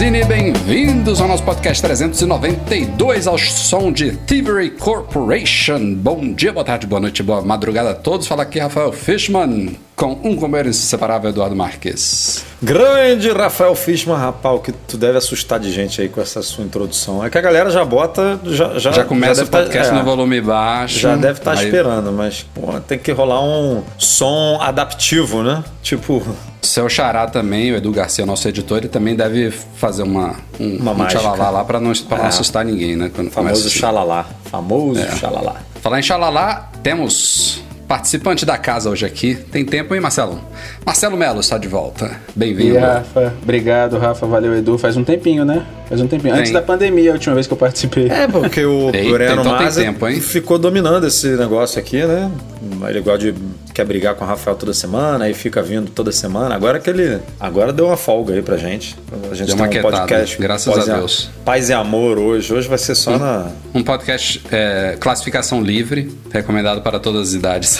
Magazine, bem-vindos ao podcast 392 ao som de Thievery Corporation. Bom dia, boa tarde, boa noite, boa madrugada a todos. Fala aqui Rafael Fishman com um companheiro inseparável Eduardo Marques. Grande Rafael Fishman, rapaz, que tu deve assustar de gente aí com essa sua introdução. É que a galera já bota. Já, já, Já começa o deve tá- podcast é, no volume baixo. Já deve estar Aí, esperando, mas pô, tem que rolar um som adaptivo, né? Tipo, Seu xará também, o Edu Garcia, nosso editor, ele também deve fazer uma, um, Uma um tchalalá lá pra não, pra não É. assustar ninguém, né? Quando famoso assim. xalalá. Famoso É. xalalá. Falar em xalalá, temos participante da casa hoje aqui. Tem tempo, hein, Marcelo? Marcelo Melo está de volta. E Bem-vindo. Rafa, obrigado, Rafa, valeu, Edu. Faz um tempinho, né? Faz um tempinho. Tem. Antes da pandemia, a última vez que eu participei. É, porque o Breno então tem tempo, hein? ficou dominando esse negócio aqui, né? Ele gosta de quer brigar com o Rafael toda semana, aí fica vindo toda semana. Agora que ele. Agora deu uma folga aí pra gente. A gente Deu tem uma um quietada, podcast. graças paz a e Deus. Paz e amor hoje. Hoje vai ser só na. Um podcast é, classificação livre, recomendado para todas as idades.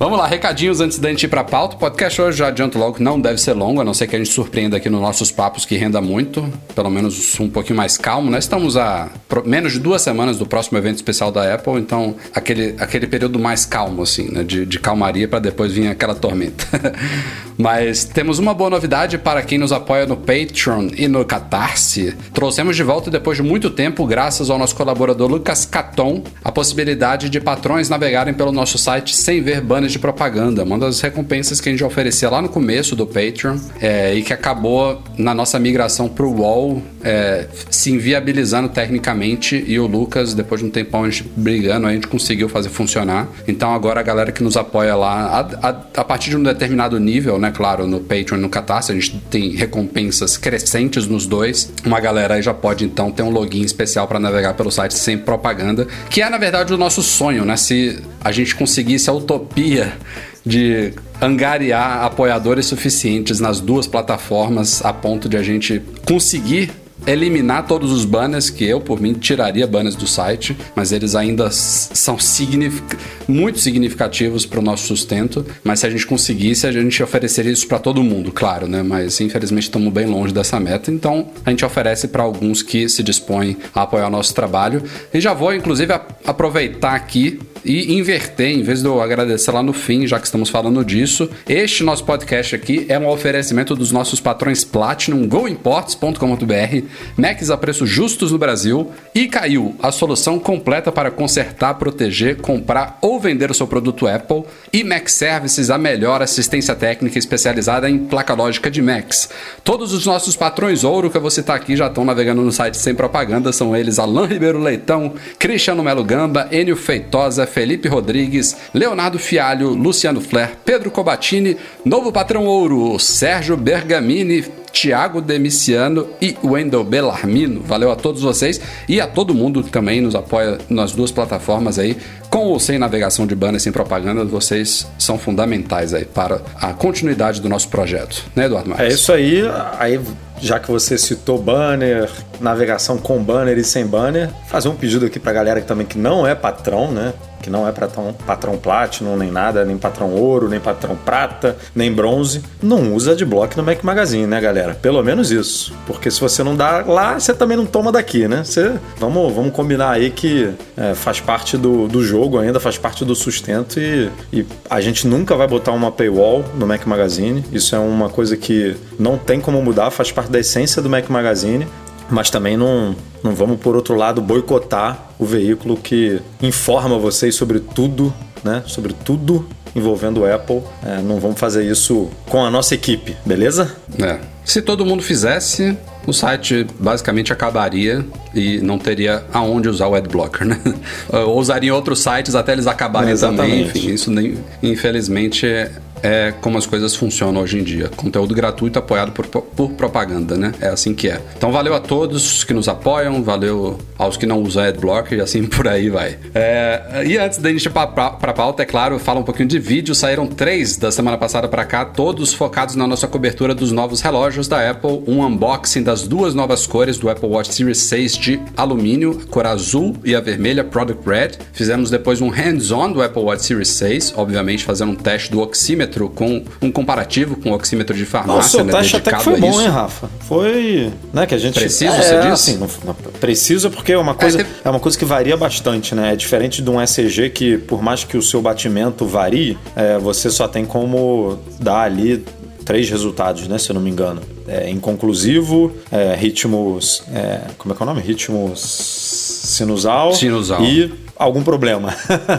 Vamos lá, recadinhos antes da gente ir pra pauta. O podcast hoje, já adianto logo, que não deve ser longo, a não ser que a gente surpreenda aqui nos nossos papos que renda muito, pelo menos um pouquinho mais calmo, né? Estamos a menos de duas semanas do próximo evento especial da Apple, então aquele, aquele período mais calmo, assim, né? De, de calmaria para depois vir aquela tormenta. Mas temos uma boa novidade para quem nos apoia no Patreon e no Catarse. Trouxemos de volta depois de muito tempo, graças ao nosso colaborador Lucas Caton, a possibilidade de patrões navegarem pelo nosso site sem ver banners de propaganda. Uma das recompensas que a gente oferecia lá no começo do Patreon é, e que acabou na nossa migração para o Wall é, se inviabilizando tecnicamente e o Lucas, depois de um tempão a gente brigando, a gente conseguiu fazer funcionar. Então agora a galera que nos apoia lá, a, a- a partir de um determinado nível, né, claro, no Patreon e no Catarse, a gente tem recompensas crescentes nos dois. Uma galera aí já pode então ter um login especial para navegar pelo site sem propaganda, que é na verdade o nosso sonho, né? Se a gente conseguisse a utopia de angariar apoiadores suficientes nas duas plataformas a ponto de a gente conseguir eliminar todos os banners que eu, por mim, tiraria banners do site, mas eles ainda são signific- muito significativos para o nosso sustento. Mas se a gente conseguisse, a gente ofereceria isso para todo mundo, claro, né? Mas infelizmente estamos bem longe dessa meta, então a gente oferece para alguns que se dispõem a apoiar o nosso trabalho. E já vou, inclusive, aproveitar aqui e inverter, em vez de eu agradecer lá no fim, já que estamos falando disso, este nosso podcast aqui é um oferecimento dos nossos patrões Platinum, goimports.com.br, Macs a preços justos no Brasil e caiu a solução completa para consertar, proteger, comprar ou vender o seu produto Apple e Mac Services, a melhor assistência técnica especializada em placa lógica de Macs. Todos os nossos patrões ouro que eu vou citar aqui já estão navegando no site sem propaganda, são eles Alain Ribeiro Leitão, Cristiano Melo Gamba, Enio Feitosa, Felipe Rodrigues, Leonardo Fialho, Luciano Flair, Pedro Cobatini, novo patrão ouro, Sérgio Bergamini, Tiago Demiciano e Wendel Bellarmino. Valeu a todos vocês e a todo mundo que também nos apoia nas duas plataformas aí. Com ou sem navegação de banner sem propaganda, vocês são fundamentais aí para a continuidade do nosso projeto. Né, Eduardo É Marques? isso aí. Aí, já que você citou banner, navegação com banner e sem banner, fazer um pedido aqui pra galera que também que não é patrão, né? Que não é patrão, patrão Platinum, nem nada, nem patrão ouro, nem patrão prata, nem bronze. Não usa adblock no Mac Magazine, né, galera? Pelo menos isso. Porque se você não dá lá, você também não toma daqui, né? Você, vamos, vamos combinar aí que é, faz parte do, do jogo ainda, faz parte do sustento e, e a gente nunca vai botar uma paywall no Mac Magazine. Isso é uma coisa que não tem como mudar, faz parte da essência do Mac Magazine. Mas também não, não vamos, por outro lado, boicotar o veículo que informa vocês sobre tudo, né? Sobre tudo envolvendo o Apple. É, não vamos fazer isso com a nossa equipe, beleza? É. Se todo mundo fizesse, o site basicamente acabaria e não teria aonde usar o adblocker, né? Ou usaria outros sites até eles acabarem também. Enfim, isso nem, infelizmente é, como as coisas funcionam hoje em dia. Conteúdo gratuito apoiado por, por propaganda, né? É assim que é. Então valeu a todos que nos apoiam, valeu aos que não usam adblocker e assim por aí vai. É, e antes da gente ir pra, pra, pra pauta, é claro, fala um pouquinho de vídeo. Saíram três da semana passada para cá, todos focados na nossa cobertura dos novos relógios da Apple. Um unboxing das duas novas cores do Apple Watch Series 6 de alumínio, a cor azul e a vermelha, Product Red. Fizemos depois um hands-on do Apple Watch Series 6, obviamente fazendo um teste do oxímetro oxímetro com um comparativo com o oxímetro de farmácia, Nossa, né, taxa até que foi bom, hein, Rafa? Foi, né, que a gente preciso, é, você disse? Assim, não, não, preciso é porque é uma coisa é, que... é uma coisa que varia bastante, né? É diferente de um ECG que por mais que o seu batimento varie, é, você só tem como dar ali três resultados, né? Se eu não me engano. É, inconclusivo, é, ritmos. É, como é que é o nome? Ritmos sinusal, sinusal. e algum problema.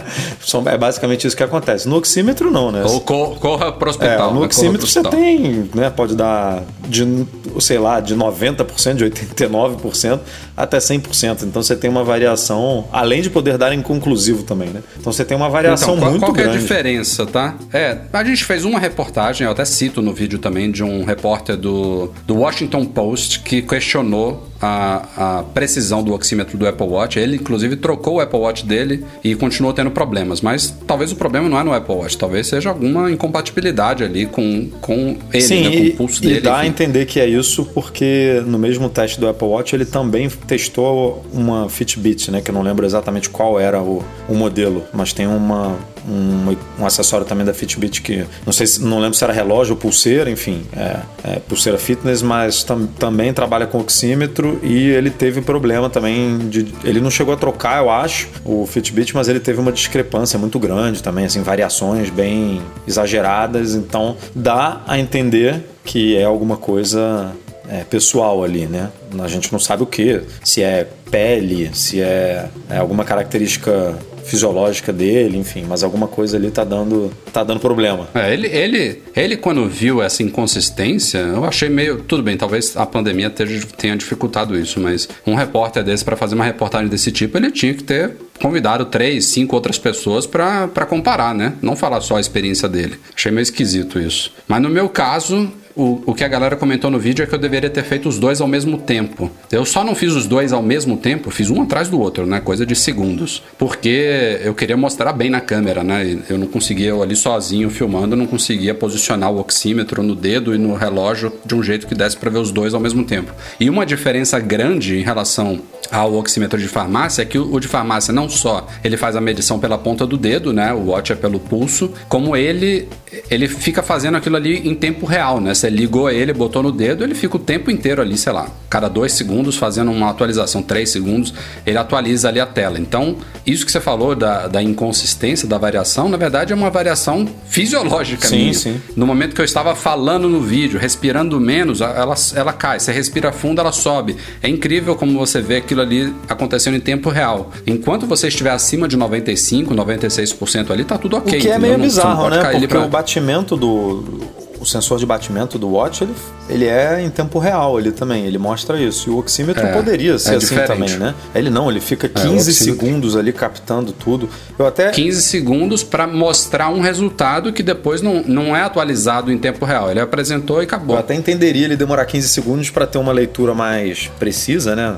é basicamente isso que acontece. No oxímetro, não, né? Ou corra para o hospital. É, no né? oxímetro você tem, né? Pode dar de, sei lá, de 90%, de 89% até 100%. Então você tem uma variação, além de poder dar inconclusivo também, né? Então você tem uma variação então, qual, muito qual grande. Qual é a diferença, tá? É, a gente fez uma reportagem, eu até cito no vídeo também, de um repórter do, do Washington Post que questionou a, a precisão do oxímetro do Apple Watch. Ele, inclusive, trocou o Apple Watch dele e continuou tendo problemas. Mas talvez o problema não é no Apple Watch, talvez seja alguma incompatibilidade ali com, com ele, Sim, né, com o pulso e dele. dá enfim. a entender que é isso porque no mesmo teste do Apple Watch ele também testou uma Fitbit, né? Que eu não lembro exatamente qual era o, o modelo, mas tem uma, um, um, acessório também da Fitbit que não sei se não lembro se era relógio ou pulseira, enfim, é, é pulseira fitness, mas tam, também trabalha com oxímetro e ele teve problema também de ele não chegou a trocar, eu acho, o Fitbit, mas ele teve uma discrepância muito grande também, assim, variações bem exageradas, então dá a entender que é alguma coisa é, pessoal ali, né? A gente não sabe o que, se é pele, se é, é alguma característica fisiológica dele, enfim, mas alguma coisa ali tá dando, tá dando problema. É, ele, ele, ele, quando viu essa inconsistência, eu achei meio. Tudo bem, talvez a pandemia tenha, dificultado isso, mas um repórter desse, para fazer uma reportagem desse tipo, ele tinha que ter convidado três, cinco outras pessoas para comparar, né? Não falar só a experiência dele. Achei meio esquisito isso. Mas no meu caso, o, o que a galera comentou no vídeo é que eu deveria ter feito os dois ao mesmo tempo. Eu só não fiz os dois ao mesmo tempo, fiz um atrás do outro, né? Coisa de segundos. Porque eu queria mostrar bem na câmera, né? Eu não conseguia, eu ali sozinho filmando, não conseguia posicionar o oxímetro no dedo e no relógio de um jeito que desse para ver os dois ao mesmo tempo. E uma diferença grande em relação ao oxímetro de farmácia é que o de farmácia não só ele faz a medição pela ponta do dedo, né? O watch é pelo pulso, como ele ele fica fazendo aquilo ali em tempo real, né? Você ligou ele, botou no dedo, ele fica o tempo inteiro ali, sei lá, cada dois segundos fazendo uma atualização, três segundos, ele atualiza ali a tela. Então, isso que você falou da, da inconsistência, da variação, na verdade é uma variação fisiológica sim, minha. Sim. No momento que eu estava falando no vídeo, respirando menos, ela, ela cai. Você respira fundo, ela sobe. É incrível como você vê aquilo ali acontecendo em tempo real. Enquanto você estiver acima de 95, 96% ali, tá tudo ok. O que é meio não, bizarro, né? Porque pra... o batimento do o sensor de batimento do watch, ele, ele é em tempo real ele também, ele mostra isso. E o oxímetro é, poderia ser é assim diferente. também, né? Ele não, ele fica 15 é, segundos ali captando tudo. Eu até 15 segundos para mostrar um resultado que depois não, não é atualizado em tempo real. Ele apresentou e acabou. Eu até entenderia ele demorar 15 segundos para ter uma leitura mais precisa, né?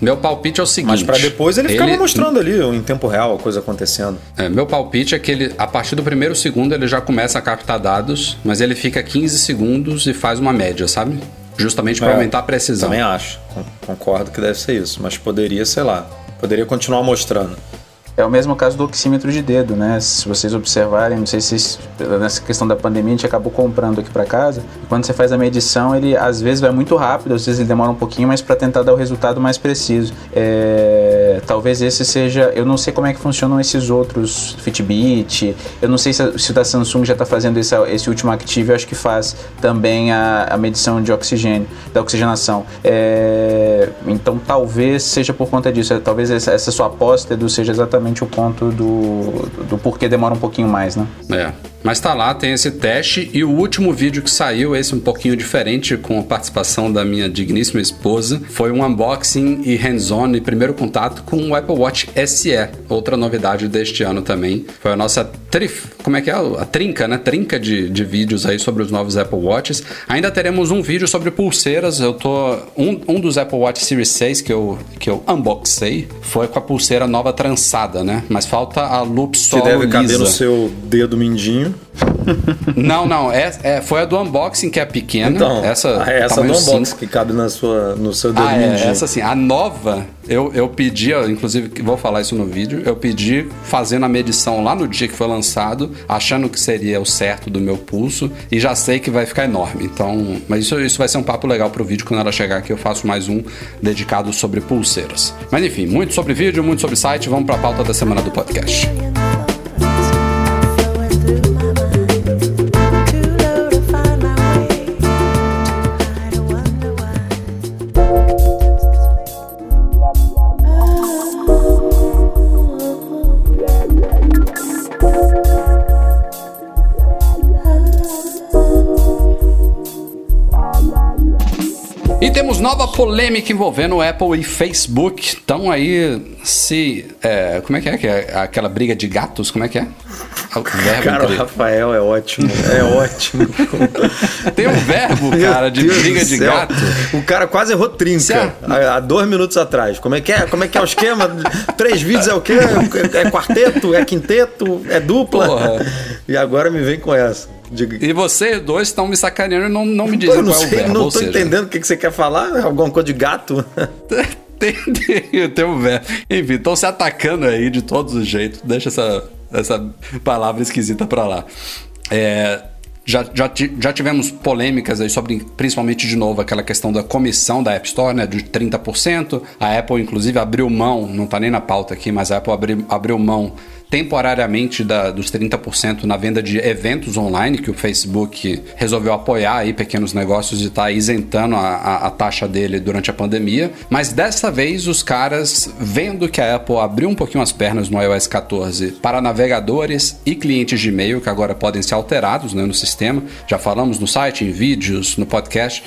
Meu palpite é o seguinte. Mas para depois ele, ele ficava mostrando ali em tempo real a coisa acontecendo. É, meu palpite é que ele, a partir do primeiro segundo ele já começa a captar dados, mas ele fica 15 segundos e faz uma média, sabe? Justamente para é, aumentar a precisão. Também acho. Concordo que deve ser isso, mas poderia, sei lá, poderia continuar mostrando. É o mesmo caso do oxímetro de dedo, né? Se vocês observarem, não sei se nessa questão da pandemia a gente acabou comprando aqui para casa. Quando você faz a medição, ele às vezes vai muito rápido, às vezes ele demora um pouquinho, mas para tentar dar o resultado mais preciso. É, talvez esse seja. Eu não sei como é que funcionam esses outros Fitbit. Eu não sei se, se o da Samsung já está fazendo esse, esse último Active. Eu acho que faz também a, a medição de oxigênio, da oxigenação. É, então talvez seja por conta disso. É, talvez essa, sua aposta Edu, seja exatamente o ponto do, do porquê demora um pouquinho mais, né? É. Mas tá lá, tem esse teste e o último vídeo que saiu, esse um pouquinho diferente, com a participação da minha digníssima esposa, foi um unboxing e hands-on e primeiro contato com o Apple Watch SE, outra novidade deste ano também. Foi a nossa trif, como é que é? A trinca, né? Trinca de, de vídeos aí sobre os novos Apple Watches. Ainda teremos um vídeo sobre pulseiras. Eu tô. Um, um dos Apple Watch Series 6 que eu, que eu unboxei foi com a pulseira nova trançada, né? Mas falta a Loop Solo Que deve caber lisa. no seu dedo mindinho. Não, não. É, é, foi a do unboxing que é pequena. Então, essa, ah, é essa do unboxing cinco. que cabe na sua, no seu dedo Ah, é, essa assim, a nova, eu, eu pedi, inclusive, vou falar isso no vídeo, eu pedi fazendo a medição lá no dia que foi lançado, achando que seria o certo do meu pulso, e já sei que vai ficar enorme. Então, mas isso, isso vai ser um papo legal pro vídeo quando ela chegar aqui, eu faço mais um dedicado sobre pulseiras. Mas enfim, muito sobre vídeo, muito sobre site, vamos pra pauta da semana do podcast. Nova polêmica envolvendo Apple e Facebook. Estão aí se. é, como é que é? que é? Aquela briga de gatos? Como é que é? O verbo Cara, o Rafael é ótimo. É ótimo. Tem um verbo, cara, de Deus briga de gato. O cara quase errou trinca há, há dois minutos atrás. Como é que é? Como é que é o esquema? Três vídeos é o quê? É quarteto? É quinteto? É dupla? Porra. E agora me vem com essa. Diga- E vocês dois estão me sacaneando e não, não me dizem não qual é o sei, verbo. não tô seja, entendendo o que, que você quer falar. Alguma coisa de gato? tem, tem, tem um verbo. Enfim, estão se atacando aí de todos os jeitos. Deixa essa, essa palavra esquisita pra lá. É, já, já, já tivemos polêmicas aí sobre, principalmente de novo, aquela questão da comissão da App Store, né, de 30%. A Apple, inclusive, abriu mão, não tá nem na pauta aqui, mas a Apple abriu, abriu mão temporariamente da, dos 30% na venda de eventos online, que o Facebook resolveu apoiar aí pequenos negócios e está isentando a, a, a taxa dele durante a pandemia. Mas dessa vez os caras, vendo que a Apple abriu um pouquinho as pernas no iOS 14 para navegadores e clientes de e-mail, que agora podem ser alterados né, no sistema, já falamos no site, em vídeos, no podcast.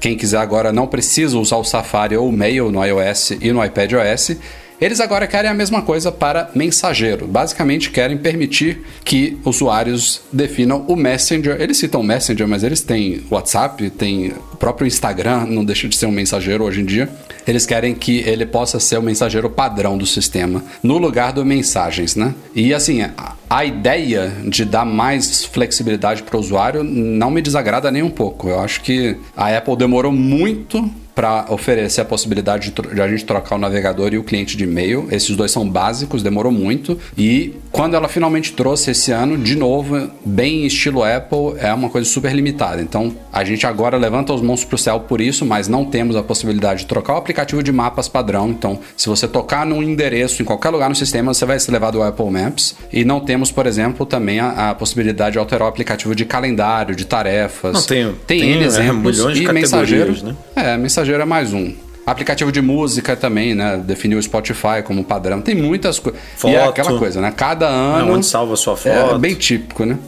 Quem quiser agora não precisa usar o Safari ou o Mail no iOS e no iPadOS. Eles agora querem a mesma coisa para mensageiro. Basicamente querem permitir que usuários definam o Messenger. Eles citam Messenger, mas eles têm WhatsApp, tem o próprio Instagram, não deixa de ser um mensageiro hoje em dia. Eles querem que ele possa ser o mensageiro padrão do sistema, no lugar do mensagens, né? E assim, a ideia de dar mais flexibilidade para o usuário não me desagrada nem um pouco. Eu acho que a Apple demorou muito para oferecer a possibilidade de, de a gente trocar o navegador e o cliente de e-mail. Esses dois são básicos, demorou muito. E quando ela finalmente trouxe esse ano, de novo, bem estilo Apple, é uma coisa super limitada. Então a gente agora levanta os mãos pro céu por isso, mas não temos a possibilidade de trocar o aplicativo de mapas padrão. Então, se você tocar num endereço em qualquer lugar no sistema, você vai ser levado ao Apple Maps. E não temos, por exemplo, também a, a possibilidade de alterar o aplicativo de calendário, de tarefas. Não, tem- tem, tem, N é, exemplos. milhões de e categorias, mensageiro, né? é, mensageiro é mais um. Aplicativo de música também, né? Definiu o Spotify como padrão. Tem muitas coisas. E é aquela coisa, né? Cada ano. onde salva a sua É foto. bem típico, né?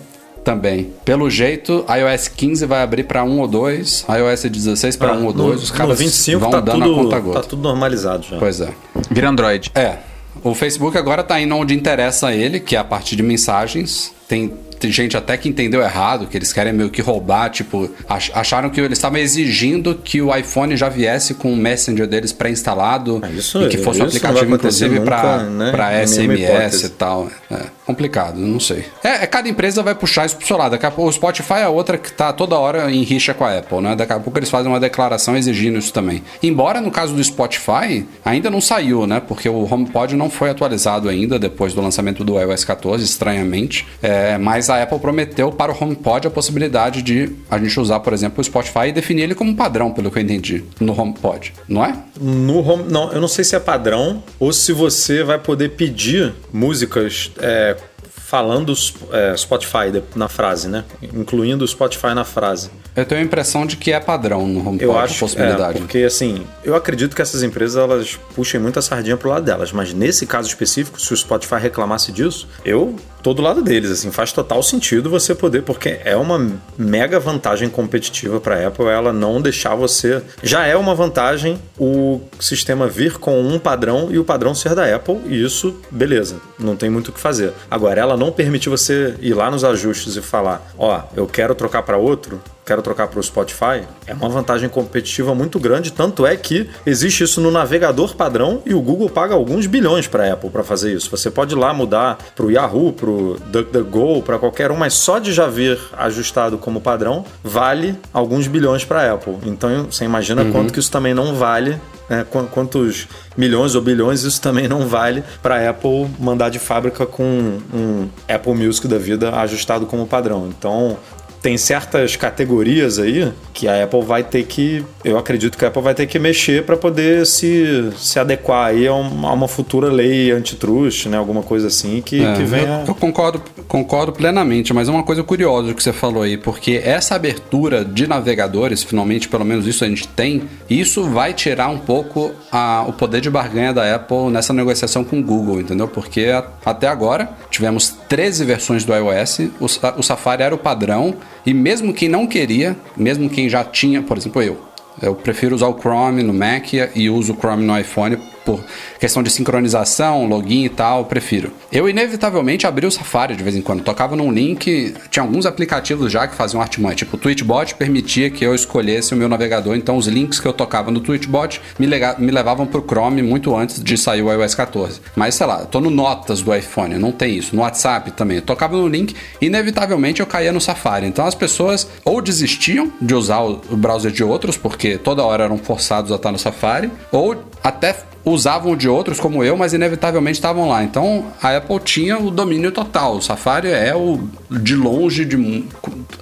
Também. Pelo jeito, iOS 15 vai abrir para 1 ou 2, iOS 16 para Ah, 1 ou 2. Os caras 25 vão tá dando a tudo, conta tá gota. tudo normalizado já. Pois é. Vira Android. É. O Facebook agora tá indo onde interessa a ele, que é a partir de mensagens. Tem, tem gente até que entendeu errado, que eles querem meio que roubar, tipo, ach- acharam que eles estavam exigindo que o iPhone já viesse com o Messenger deles pré-instalado isso- e que fosse um aplicativo, inclusive, para né? nenhuma SMS e tal. É complicado, não sei. É, é, cada empresa vai puxar isso pro seu lado. O Spotify é outra que tá toda hora em rixa com a Apple, né? Daqui a pouco eles fazem uma declaração exigindo isso também. Embora no caso do Spotify, ainda não saiu, né? Porque o HomePod não foi atualizado ainda depois do lançamento do iOS 14, estranhamente. É, mas a Apple prometeu para o HomePod a possibilidade de a gente usar, por exemplo, o Spotify e definir ele como padrão, pelo que eu entendi, no HomePod, não é? No home, não, eu não sei se é padrão ou se você vai poder pedir músicas é, falando é, Spotify na frase, né? Incluindo o Spotify na frase. Eu tenho a impressão de que é padrão no HomePod, Eu acho a possibilidade. É, porque assim, eu acredito que essas empresas elas puxem muita sardinha pro lado delas, mas nesse caso específico, se o Spotify reclamasse disso, eu tô do lado deles, assim, faz total sentido você poder, porque é uma mega vantagem competitiva para Apple ela não deixar você. Já é uma vantagem o sistema vir com um padrão e o padrão ser da Apple, e isso, beleza, não tem muito o que fazer. Agora, ela não permite você ir lá nos ajustes e falar: ó, oh, eu quero trocar para outro, quero trocar para o Spotify, é uma vantagem competitiva muito grande. Tanto é que existe isso no navegador padrão e o Google paga alguns bilhões para a Apple para fazer isso. Você pode ir lá mudar para o Yahoo, para o DuckDuckGo, para qualquer um, mas só de já vir ajustado como padrão vale alguns bilhões para a Apple. Então você imagina uhum. quanto que isso também não vale né, quantos milhões ou bilhões isso também não vale para a Apple mandar de fábrica com um Apple Music da vida ajustado como padrão. Então, tem certas categorias aí que a Apple vai ter que, eu acredito que a Apple vai ter que mexer para poder se, se adequar aí a uma, a uma, futura lei antitrust, né? Alguma coisa assim que, é, que venha. Eu, eu, concordo, concordo plenamente, mas é uma coisa curiosa que você falou aí, porque essa abertura de navegadores, finalmente, pelo menos isso a gente tem, isso vai tirar um pouco a, o poder de barganha da Apple nessa negociação com o Google, entendeu? Porque a, até agora tivemos 13 versões do iOS, o, o Safari era o padrão e mesmo quem não queria, mesmo quem já tinha, por exemplo, eu, eu prefiro usar o Chrome no Mac e uso o Chrome no iPhone por questão de sincronização, login e tal, prefiro. Eu inevitavelmente abri o Safari de vez em quando. Tocava num link, tinha alguns aplicativos já que faziam artimanha. Tipo, o Tweetbot permitia que eu escolhesse o meu navegador, então os links que eu tocava no Tweetbot me, me levavam pro Chrome muito antes de sair o iOS 14. Mas sei lá, tô no Notas do iPhone, não tem isso. No WhatsApp também. Eu tocava no link, inevitavelmente eu caía no Safari. Então as pessoas ou desistiam de usar o browser de outros, porque toda hora eram forçados a estar no Safari, ou até usavam de outros como eu, mas inevitavelmente estavam lá. Então a Apple tinha o domínio total. O Safari é o de longe de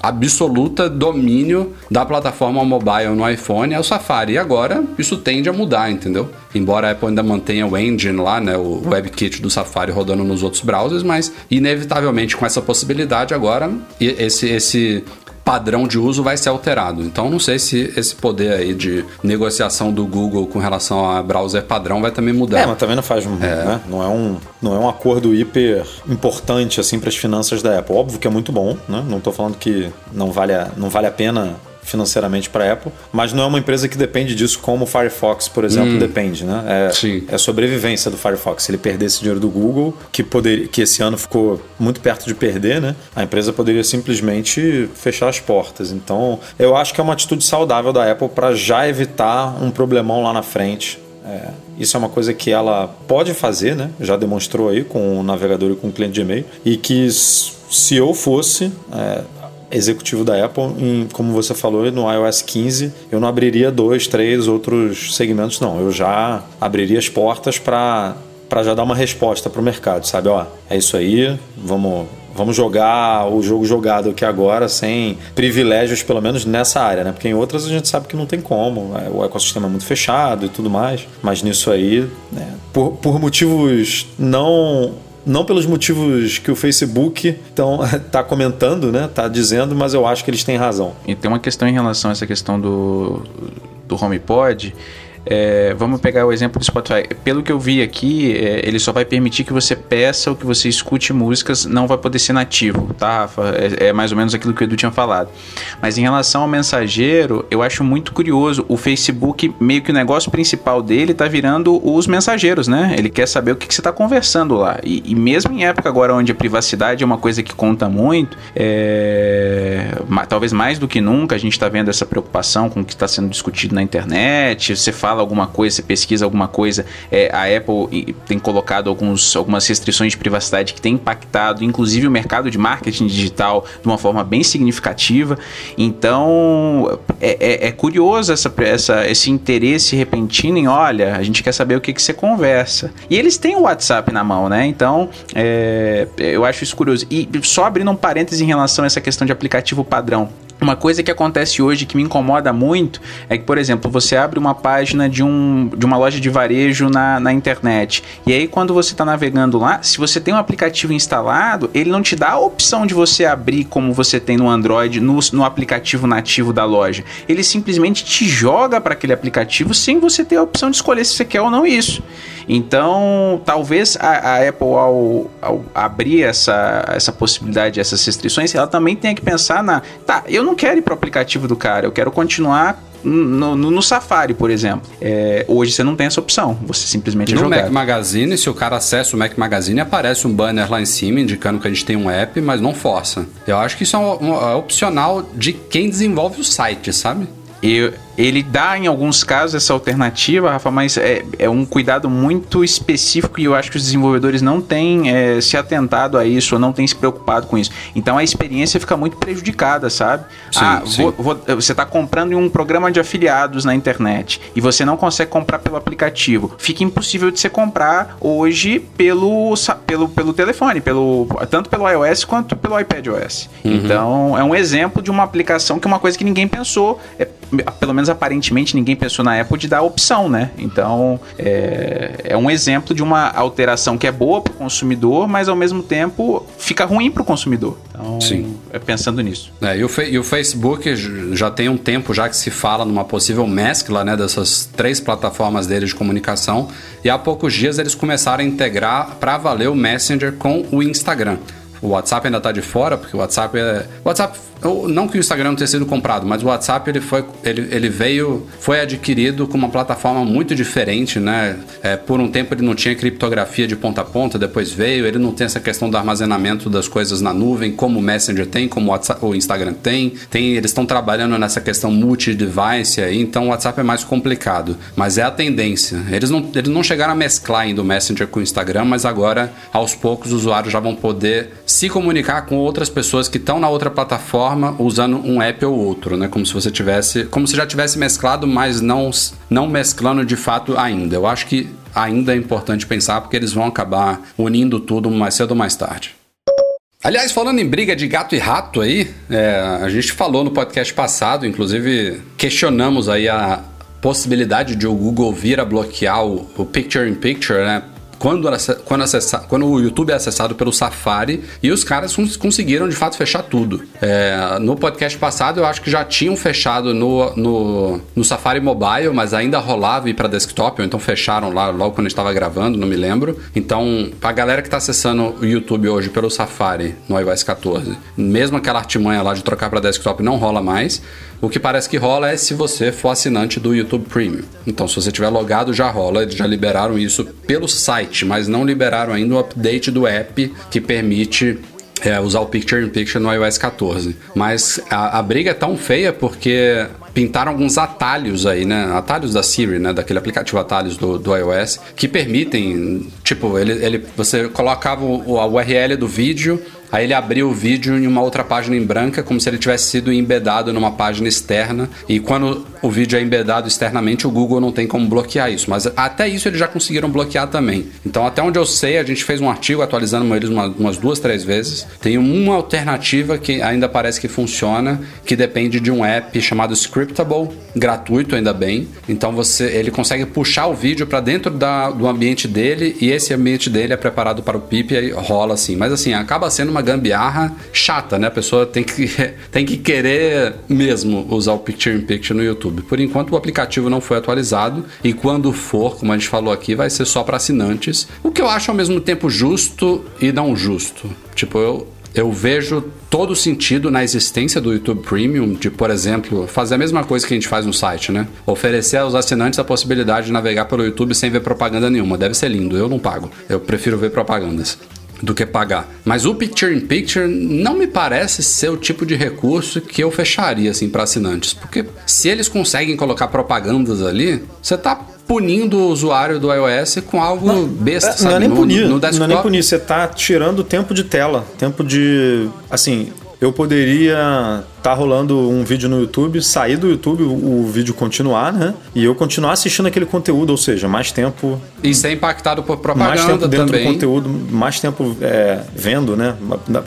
absoluta domínio da plataforma mobile no iPhone é o Safari. E agora isso tende a mudar, entendeu? Embora a Apple ainda mantenha o engine lá, né, o WebKit do Safari rodando nos outros browsers, mas inevitavelmente com essa possibilidade agora esse esse padrão de uso vai ser alterado. Então não sei se esse poder aí de negociação do Google com relação a browser padrão vai também mudar. É, mas também não faz, é. Né? não é um não é um acordo hiper importante assim para as finanças da Apple. Óbvio que é muito bom, né? Não estou falando que não vale a, não vale a pena financeiramente para a Apple, mas não é uma empresa que depende disso como o Firefox, por exemplo, hum, depende, né? É, sim. é a sobrevivência do Firefox. Se ele perder esse dinheiro do Google, que, poder, que esse ano ficou muito perto de perder, né? A empresa poderia simplesmente fechar as portas. Então, eu acho que é uma atitude saudável da Apple para já evitar um problemão lá na frente. É, isso é uma coisa que ela pode fazer, né? Já demonstrou aí com o navegador e com o cliente de e-mail. E que se eu fosse, é, executivo da Apple, em, como você falou, no iOS 15, eu não abriria dois, três outros segmentos, não. Eu já abriria as portas para para já dar uma resposta para o mercado, sabe? Ó, é isso aí, vamos vamos jogar o jogo jogado aqui agora sem privilégios, pelo menos nessa área, né? Porque em outras a gente sabe que não tem como, né? o ecossistema é muito fechado e tudo mais, mas nisso aí, né? por, por motivos não não pelos motivos que o Facebook está comentando, né? Tá dizendo, mas eu acho que eles têm razão. E tem uma questão em relação a essa questão do, do HomePod é, vamos pegar o exemplo do Spotify. Pelo que eu vi aqui, é, ele só vai permitir que você peça ou que você escute músicas, não vai poder ser nativo, tá, Rafa? É, é, mais ou menos aquilo que o Edu tinha falado. Mas em relação ao mensageiro, eu acho muito curioso. O Facebook, meio que o negócio principal dele tá virando os mensageiros, né? Ele quer saber o que, que você está conversando lá. E, e, mesmo em época agora onde a privacidade é uma coisa que conta muito, é, talvez mais do que nunca a gente está vendo essa preocupação com o que está sendo discutido na internet. Você fala fala alguma coisa, você pesquisa alguma coisa, é, a Apple tem colocado alguns, algumas restrições de privacidade que tem impactado, inclusive o mercado de marketing digital de uma forma bem significativa. Então é, é, é curioso essa, essa, esse interesse repentino em, olha, a gente quer saber o que, que você conversa. E eles têm o WhatsApp na mão, né? Então é, eu acho isso curioso. E só abrindo um parêntese em relação a essa questão de aplicativo padrão. Uma coisa que acontece hoje que me incomoda muito é que, por exemplo, você abre uma página de, um, de uma loja de varejo na, na internet. E aí, quando você está navegando lá, se você tem um aplicativo instalado, ele não te dá a opção de você abrir como você tem no Android, no, no aplicativo nativo da loja. Ele simplesmente te joga para aquele aplicativo sem você ter a opção de escolher se você quer ou não isso. Então, talvez a, a Apple, ao, ao, abrir essa, essa possibilidade, essas restrições, ela também tenha que pensar na. Tá, eu não quero ir para o aplicativo do cara, eu quero continuar no, no, no, Safari, por exemplo. É, hoje você não tem essa opção, você simplesmente é no jogado. Mac Magazine, se o cara acessa o Mac Magazine, aparece um banner lá em cima indicando que a gente tem um app, mas não força. Eu acho que isso é, um, um, é opcional de quem desenvolve o site, sabe? Eu, ele dá em alguns casos essa alternativa, Rafa, mas é, é um cuidado muito específico e eu acho que os desenvolvedores não têm é, se atentado a isso ou não têm se preocupado com isso. Então a experiência fica muito prejudicada, sabe? Sim, ah, sim. Vou, vou, você está comprando em um programa de afiliados na internet e você não consegue comprar pelo aplicativo. Fica impossível de você comprar hoje pelo, pelo, pelo telefone, pelo, tanto pelo iOS quanto pelo iPadOS. Uhum. Então é um exemplo de uma aplicação que é uma coisa que ninguém pensou, é, pelo menos menos aparentemente ninguém pensou na Apple de dar opção, né? Então é, é um exemplo de uma alteração que é boa para o consumidor, mas ao mesmo tempo fica ruim para o consumidor. Então, Sim. é pensando nisso. É, e, o e, o Facebook já tem um tempo já que se fala numa possível mescla né, dessas três plataformas dele de comunicação, e há poucos dias eles começaram a integrar para valer o Messenger com o Instagram. O WhatsApp ainda está de fora, porque o WhatsApp é. O WhatsApp não que o Instagram não tenha sido comprado, mas o WhatsApp ele foi, ele, ele veio, foi adquirido com uma plataforma muito diferente, né? É, por um tempo ele não tinha criptografia de ponta a ponta, depois veio, ele não tem essa questão do armazenamento das coisas na nuvem, como o Messenger tem, como o, WhatsApp, o Instagram tem. tem eles estão trabalhando nessa questão multi-device aí, então o WhatsApp é mais complicado. Mas é a tendência. Eles não, eles não chegaram a mesclar ainda o Messenger com o Instagram, mas agora, aos poucos, os usuários já vão poder se comunicar com outras pessoas que estão na outra plataforma forma usando um app ou outro, né? Como se você tivesse, como se já tivesse mesclado, mas não não mesclando de fato ainda. Eu acho que ainda é importante pensar porque eles vão acabar unindo tudo mais cedo ou mais tarde. Aliás, falando em briga de gato e rato aí, é, a gente falou no podcast passado, inclusive questionamos aí a possibilidade de o Google vir a bloquear o, o Picture in Picture, né? Quando, quando, acessa, quando o YouTube é acessado pelo Safari e os caras conseguiram de fato fechar tudo. É, no podcast passado eu acho que já tinham fechado no, no, no Safari Mobile, mas ainda rolava ir para desktop, ou então fecharam lá logo quando estava gravando, não me lembro. Então, a galera que está acessando o YouTube hoje pelo Safari no iOS 14, mesmo aquela artimanha lá de trocar para desktop não rola mais. O que parece que rola é se você for assinante do YouTube Premium. Então, se você tiver logado, já rola. Eles já liberaram isso pelo site, mas não liberaram ainda o update do app que permite é, usar o Picture in Picture no iOS 14. Mas a, a, briga é tão feia porque pintaram alguns atalhos aí, né? Atalhos da Siri, né? Daquele aplicativo atalhos do, do iOS, que permitem, tipo, ele, ele, você colocava o, a URL do vídeo Aí ele abriu o vídeo em uma outra página em branca, como se ele tivesse sido embedado numa página externa. E quando o vídeo é embedado externamente, o Google não tem como bloquear isso. Mas até isso eles já conseguiram bloquear também. Então, até onde eu sei, a gente fez um artigo atualizando eles umas duas, três vezes. Tem uma alternativa que ainda parece que funciona, que depende de um app chamado Scriptable, gratuito ainda bem. Então você, ele consegue puxar o vídeo para dentro da, do ambiente dele e esse ambiente dele é preparado para o PIP e aí rola assim. Mas assim, acaba sendo uma gambiarra chata, né? A pessoa tem que, tem que querer mesmo usar o Picture in Picture no YouTube. Por enquanto, o aplicativo não foi atualizado e quando for, como a gente falou aqui, vai ser só para assinantes. O que eu acho ao mesmo tempo justo e não justo. Tipo, eu, eu vejo todo sentido na existência do YouTube Premium de, por exemplo, fazer a mesma coisa que a gente faz no site, né? Oferecer aos assinantes a possibilidade de navegar pelo YouTube sem ver propaganda nenhuma. Deve ser lindo, eu não pago. Eu prefiro ver propagandas do que pagar. Mas o Picture in Picture não me parece ser o tipo de recurso que eu fecharia assim para assinantes, porque se eles conseguem colocar propagandas ali, você tá punindo o usuário do iOS com algo não, besta, é, sabe? Não é nem punir, no, no não é nem punir, você tá tirando tempo de tela, tempo de, assim, eu poderia tá rolando um vídeo no YouTube, sair do YouTube, o, vídeo continuar, né? E eu continuar assistindo aquele conteúdo, ou seja, mais tempo. E ser impactado por propaganda mais tempo dentro também. do conteúdo, mais tempo é, vendo, né?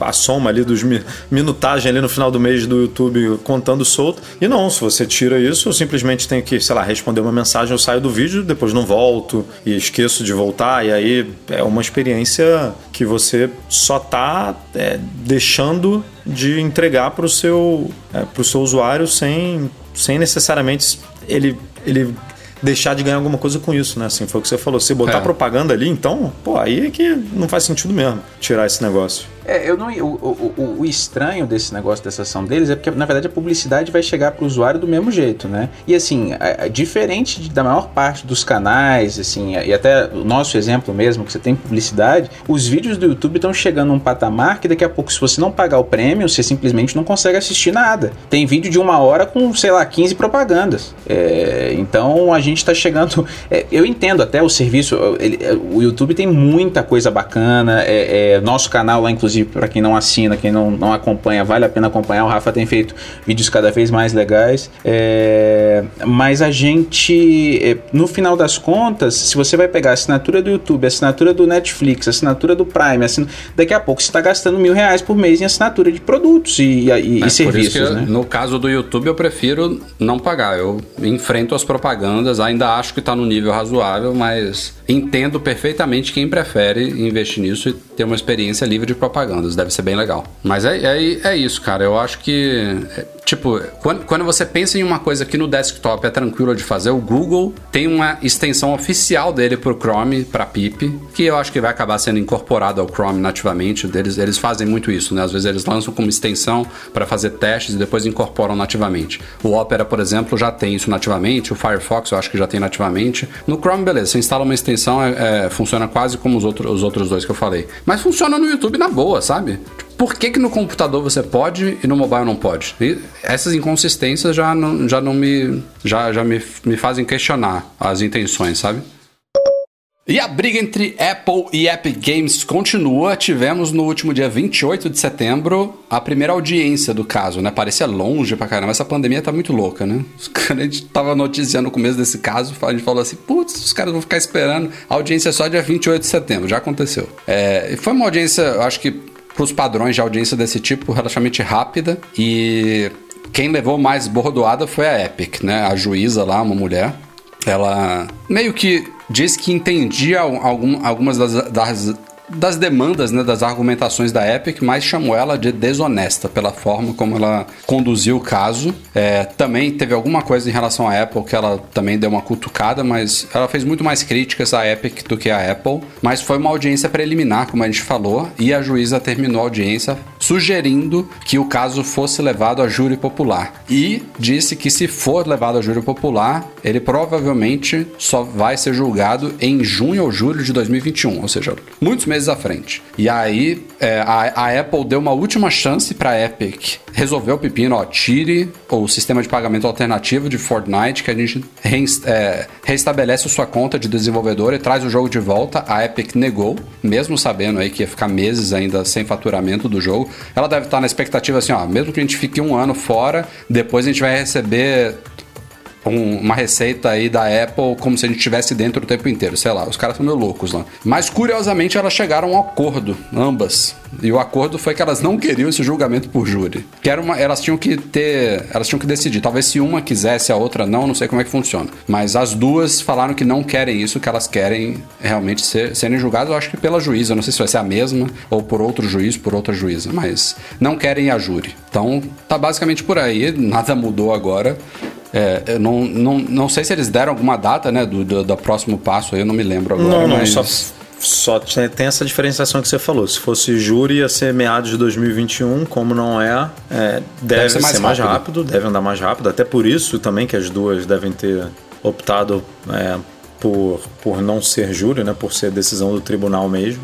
A, soma ali dos mi, minutagem ali no final do mês do YouTube contando solto. E não, se você tira isso, eu simplesmente tenho que, sei lá, responder uma mensagem, eu saio do vídeo, depois não volto e esqueço de voltar. E aí é uma experiência que você só tá é, deixando de entregar para o seu, é, pro seu usuário sem, sem necessariamente ele, ele deixar de ganhar alguma coisa com isso, né? Assim, foi o que você falou. Se botar é. propaganda ali, então, pô, aí é que não faz sentido mesmo tirar esse negócio. É, eu não, o, o, o, estranho desse negócio dessa ação deles é porque, na verdade, a publicidade vai chegar para o usuário do mesmo jeito, né? E assim, a, a, diferente de, da maior parte dos canais, assim, e até o nosso exemplo mesmo, que você tem publicidade, os vídeos do YouTube estão chegando a um patamar que daqui a pouco, se você não pagar o prêmio, você simplesmente não consegue assistir nada. Tem vídeo de uma hora com, sei lá, 15 propagandas. É, então a gente está chegando. É, eu entendo até o serviço, ele, o YouTube tem muita coisa bacana, é, é nosso canal lá, inclusive para quem não assina, quem não, não acompanha, vale a pena acompanhar. O Rafa tem feito vídeos cada vez mais legais. É, mas a gente, é, no final das contas, se você vai pegar a assinatura do YouTube, a assinatura do Netflix, a assinatura do Prime, assin... daqui a pouco você está gastando mil reais por mês em assinatura de produtos e, e, e serviços. né? No caso do YouTube, eu prefiro não pagar. Eu enfrento as propagandas, ainda acho que está no nível razoável, mas entendo perfeitamente quem prefere investir nisso e ter uma experiência livre de propagandas. Deve ser bem legal. Mas é, é, é isso, cara. Eu acho que Tipo, quando, quando você pensa em uma coisa que no desktop é tranquilo de fazer, o Google tem uma extensão oficial dele pro Chrome, para PIP, que eu acho que vai acabar sendo incorporado ao Chrome nativamente. Eles, eles fazem muito isso, né? Às vezes eles lançam como extensão para fazer testes e depois incorporam nativamente. O Opera, por exemplo, já tem isso nativamente. O Firefox eu acho que já tem nativamente. No Chrome, beleza, você instala uma extensão, é, é, funciona quase como os, outro, os outros dois que eu falei. Mas funciona no YouTube na boa, sabe? Por que, que no computador você pode e no mobile não pode? E essas inconsistências já não, já não me, já, já me, me fazem questionar as intenções, sabe? E a briga entre Apple e Epic Games continua. Tivemos no último dia 28 de setembro a primeira audiência do caso, né? Parecia longe pra caramba. Essa pandemia tá muito louca, né? A gente tava noticiando no começo desse caso, a gente falou assim: putz, os caras vão ficar esperando. A audiência é só dia 28 de setembro, já aconteceu. É, foi uma audiência, acho que para os padrões de audiência desse tipo relativamente rápida e quem levou mais bordoada foi a Epic, né? A juíza lá, uma mulher. Ela meio que diz que entendia algum, algumas das, das das demandas, né, das argumentações da Epic, mas chamou ela de desonesta pela forma como ela conduziu o caso. É, também teve alguma coisa em relação à Apple que ela também deu uma cutucada, mas ela fez muito mais críticas à Epic do que à Apple. Mas foi uma audiência preliminar, como a gente falou, e a juíza terminou a audiência sugerindo que o caso fosse levado a júri popular. E disse que se for levado a júri popular, ele provavelmente só vai ser julgado em junho ou julho de 2021, ou seja, muitos meses meses à frente. E aí é, a, a, Apple deu uma última chance para Epic resolver o pepino, ó, tire o sistema de pagamento alternativo de Fortnite, que a gente é, restabelece sua conta de desenvolvedor e traz o jogo de volta. A Epic negou, mesmo sabendo aí que ia ficar meses ainda sem faturamento do jogo. Ela deve estar na expectativa assim, ó, mesmo que a gente fique um ano fora, depois a gente vai receber um, uma receita aí da Apple como se a gente estivesse dentro o tempo inteiro. Sei lá, os caras são meio loucos lá. Mas curiosamente elas chegaram a um acordo, ambas. E o acordo foi que elas não queriam esse julgamento por júri. Que era uma, elas tinham que ter. Elas tinham que decidir. Talvez se uma quisesse, a outra não, não sei como é que funciona. Mas as duas falaram que não querem isso, que elas querem realmente ser, serem julgadas, eu acho que pela juíza. Não sei se vai ser a mesma ou por outro juiz, por outra juíza. Mas não querem a júri. Então tá basicamente por aí, nada mudou agora. É, não, não, não sei se eles deram alguma data, né, do, do, do próximo passo, eu não me lembro agora. Não, não, mas... só, só tem essa diferenciação que você falou. Se fosse júri, ia ser meados de 2021, como não é, é deve, deve, ser mais, ser mais rápido. rápido. deve andar mais rápido. Até por isso também que as duas devem ter optado é, por, por não ser júri, né, por ser decisão do tribunal mesmo.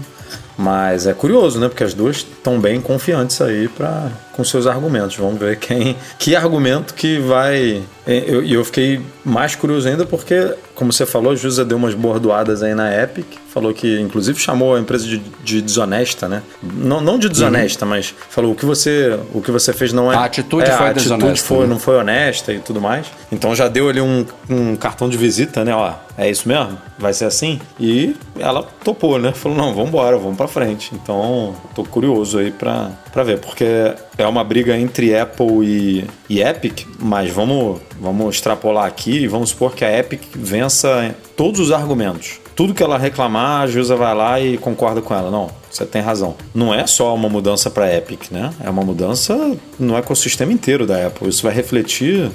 Mas é curioso, né? Porque as duas estão bem confiantes aí para com seus argumentos. Vamos ver quem que argumento que vai. E eu, eu, fiquei mais curioso ainda porque, como você falou, a Jusa deu umas bordoadas aí na Epic. Falou que, inclusive, chamou a empresa de, de desonesta, né? Não, não de desonesta, uhum. mas falou o que você o que você fez não é. A atitude é, foi a atitude foi, né? não foi honesta e tudo mais. Então já deu ali um, um cartão de visita, né? Ó, é isso mesmo? Vai ser assim? E ela topou, né? Falou, não, vamos embora, vamos para frente. Então, tô curioso aí para ver, porque é uma briga entre Apple e, e Epic, mas vamos, vamos extrapolar aqui e vamos supor que a Epic vença todos os argumentos. Tudo que ela reclamar, a Jusa vai lá e concorda com ela. Não, você tem razão. Não é só uma mudança para Epic, né? É uma mudança no ecossistema inteiro da Apple. Isso vai refletir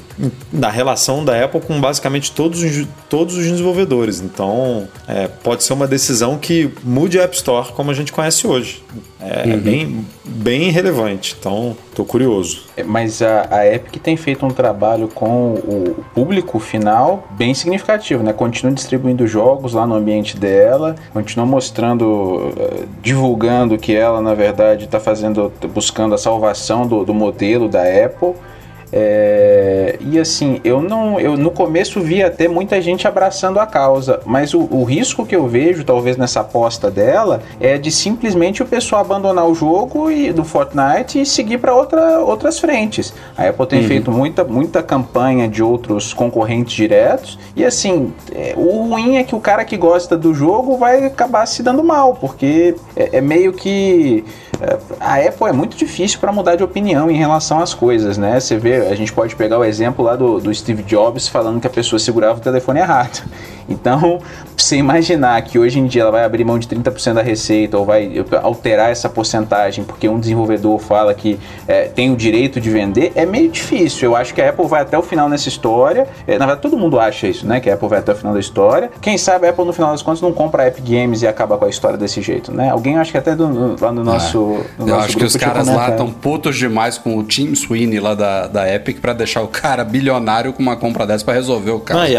na relação da Apple com basicamente todos os, todos os desenvolvedores. Então, é, pode ser uma decisão que mude a App Store como a gente conhece hoje. É, uhum. é bem, bem relevante. Então, estou curioso. É, mas a, a, Epic tem feito um trabalho com o público final bem significativo, né? Continua distribuindo jogos lá no ambiente dela, continua mostrando, uh, divulgando que ela, na verdade, está fazendo, buscando a salvação do, do modelo da Apple. É, e assim, eu não, eu no começo vi até muita gente abraçando a causa, mas o, o, risco que eu vejo, talvez nessa aposta dela, é de simplesmente o pessoal abandonar o jogo e do Fortnite e seguir para outra, outras frentes. A Apple tem uhum. feito muita, muita campanha de outros concorrentes diretos e assim, é, o ruim é que o cara que gosta do jogo vai acabar se dando mal, porque é, é meio que a Apple é muito difícil para mudar de opinião em relação às coisas, né? Você vê, a gente pode pegar o exemplo lá do, do Steve Jobs falando que a pessoa segurava o telefone errado. Então, você imaginar que hoje em dia ela vai abrir mão de 30% da receita ou vai alterar essa porcentagem porque um desenvolvedor fala que é, tem o direito de vender, é meio difícil. Eu acho que a Apple vai até o final nessa história. É, na verdade, todo mundo acha isso, né? Que a Apple vai até o final da história. Quem sabe a Apple, no final das contas, não compra a Epic Games e acaba com a história desse jeito, né? Alguém, acho que até do, lá no nosso. É. No Eu acho que os caras lá estão putos demais com o Tim Sweeney lá da, da Epic para deixar o cara bilionário com uma compra dessa para resolver o caso. Ah,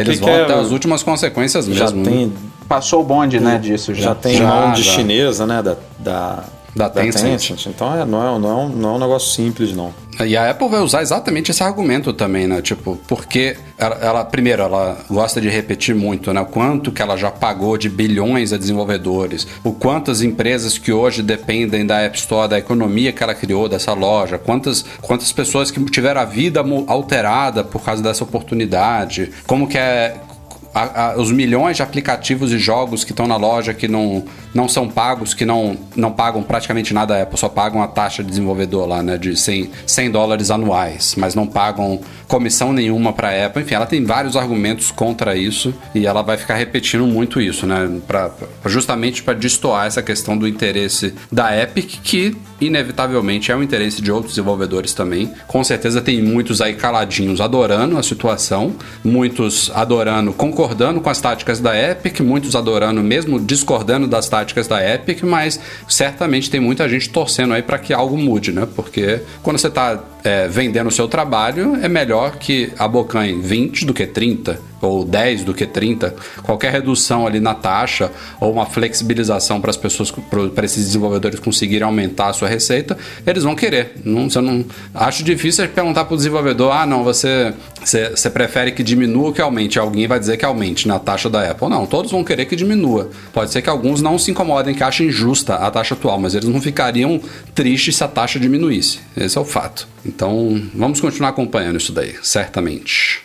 Eles vão é... até as últimas consequências mesmo. Já tem. Né? Passou o bonde, né, disso já. Já tem já, mão de já. chinesa, né, da, da, da, Tencent. Tencent. Então é, não, é, não, é, não é um negócio simples, não. E a Apple vai usar exatamente esse argumento também, né? Tipo, porque ela, ela, primeiro, ela gosta de repetir muito, né? O quanto que ela já pagou de bilhões a desenvolvedores, o quantas empresas que hoje dependem da App Store, da economia que ela criou dessa loja, quantas, quantas pessoas que tiveram a vida alterada por causa dessa oportunidade, como que é a, a, os milhões de aplicativos e jogos que estão na loja que não, não são pagos, que não, não pagam praticamente nada a Apple, só pagam a taxa de desenvolvedor lá, né, de 100, 100 dólares anuais, mas não pagam comissão nenhuma para a Apple. Enfim, ela tem vários argumentos contra isso e ela vai ficar repetindo muito isso, né, pra, justamente para destoar essa questão do interesse da Epic, que inevitavelmente é o interesse de outros desenvolvedores também. Com certeza tem muitos aí caladinhos adorando a situação, muitos adorando, concordando com as táticas da Epic, muitos adorando mesmo discordando das táticas da Epic, mas certamente tem muita gente torcendo aí para que algo mude, né? Porque quando você está é, vendendo o seu trabalho, é melhor que abocanhe 20 do que 30 ou 10 do que 30, qualquer redução ali na taxa ou uma flexibilização para as pessoas, para esses desenvolvedores conseguirem aumentar a sua receita, eles vão querer. Não, você não, acho difícil perguntar para o desenvolvedor: ah, não, você, você, você, prefere que diminua ou que aumente? Alguém vai dizer que aumente na taxa da Apple. Não, todos vão querer que diminua. Pode ser que alguns não se incomodem, que achem injusta a taxa atual, mas eles não ficariam tristes se a taxa diminuísse. Esse é o fato. Então, vamos continuar acompanhando isso daí, certamente.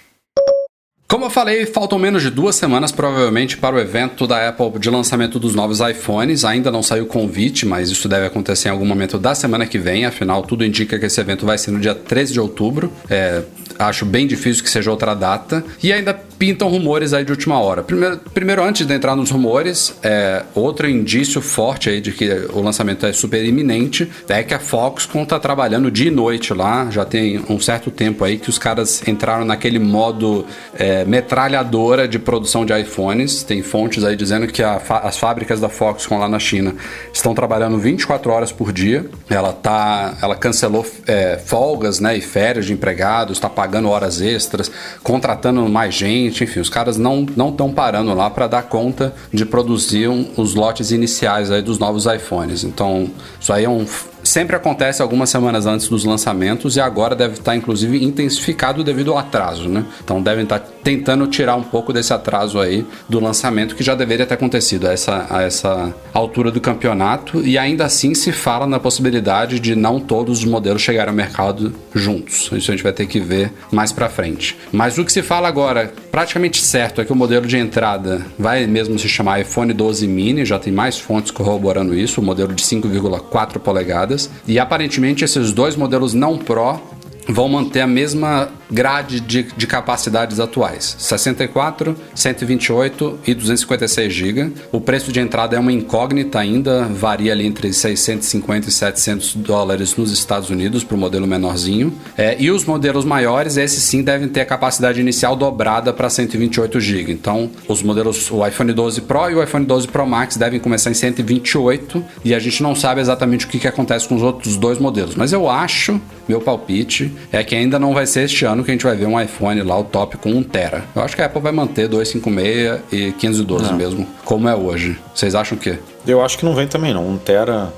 Como eu falei, faltam menos de duas semanas provavelmente para o evento da Apple de lançamento dos novos iPhones. Ainda não saiu o convite, mas isso deve acontecer em algum momento da semana que vem. Afinal, tudo indica que esse evento vai ser no dia 13 de outubro. É, acho bem difícil que seja outra data. E ainda pintam rumores aí de última hora. Primeiro, primeiro antes de entrar nos rumores, é, outro indício forte aí de que o lançamento é super iminente é que a Foxconn tá trabalhando dia e noite lá. Já tem um certo tempo aí que os caras entraram naquele modo é, metralhadora de produção de iPhones. Tem fontes aí dizendo que a, as fábricas da Foxconn lá na China estão trabalhando 24 horas por dia. Ela tá, ela cancelou é, folgas, né, e férias de empregados, está pagando horas extras, contratando mais gente enfim, os caras não estão parando lá para dar conta de produzir um, os lotes iniciais aí dos novos iPhones. Então, isso aí é um sempre acontece algumas semanas antes dos lançamentos e agora deve estar inclusive intensificado devido ao atraso, né? Então devem estar tentando tirar um pouco desse atraso aí do lançamento que já deveria ter acontecido a essa, a essa altura do campeonato e ainda assim se fala na possibilidade de não todos os modelos chegarem ao mercado juntos. Isso a gente vai ter que ver mais para frente. Mas o que se fala agora, praticamente certo, é que o modelo de entrada vai mesmo se chamar iPhone 12 mini, já tem mais fontes corroborando isso, o modelo de 5,4 polegadas e aparentemente esses dois modelos não Pro vão manter a mesma grade de, de capacidades atuais: 64, 128 e 256 GB. O preço de entrada é uma incógnita ainda, varia ali entre 650 e 700 dólares nos Estados Unidos para o modelo menorzinho. É, e os modelos maiores, esses sim devem ter a capacidade inicial dobrada para 128 GB. Então, os modelos, o iPhone 12 Pro e o iPhone 12 Pro Max devem começar em 128 e a gente não sabe exatamente o que, que acontece com os outros dois modelos. Mas eu acho, meu palpite, é que ainda não vai ser este ano que a gente vai ver um iPhone lá, o top com 1 tera. Eu acho que a Apple vai manter 256 e 512 não. mesmo, como é hoje. Vocês acham o quê? Eu acho que não vem também não. 1 tera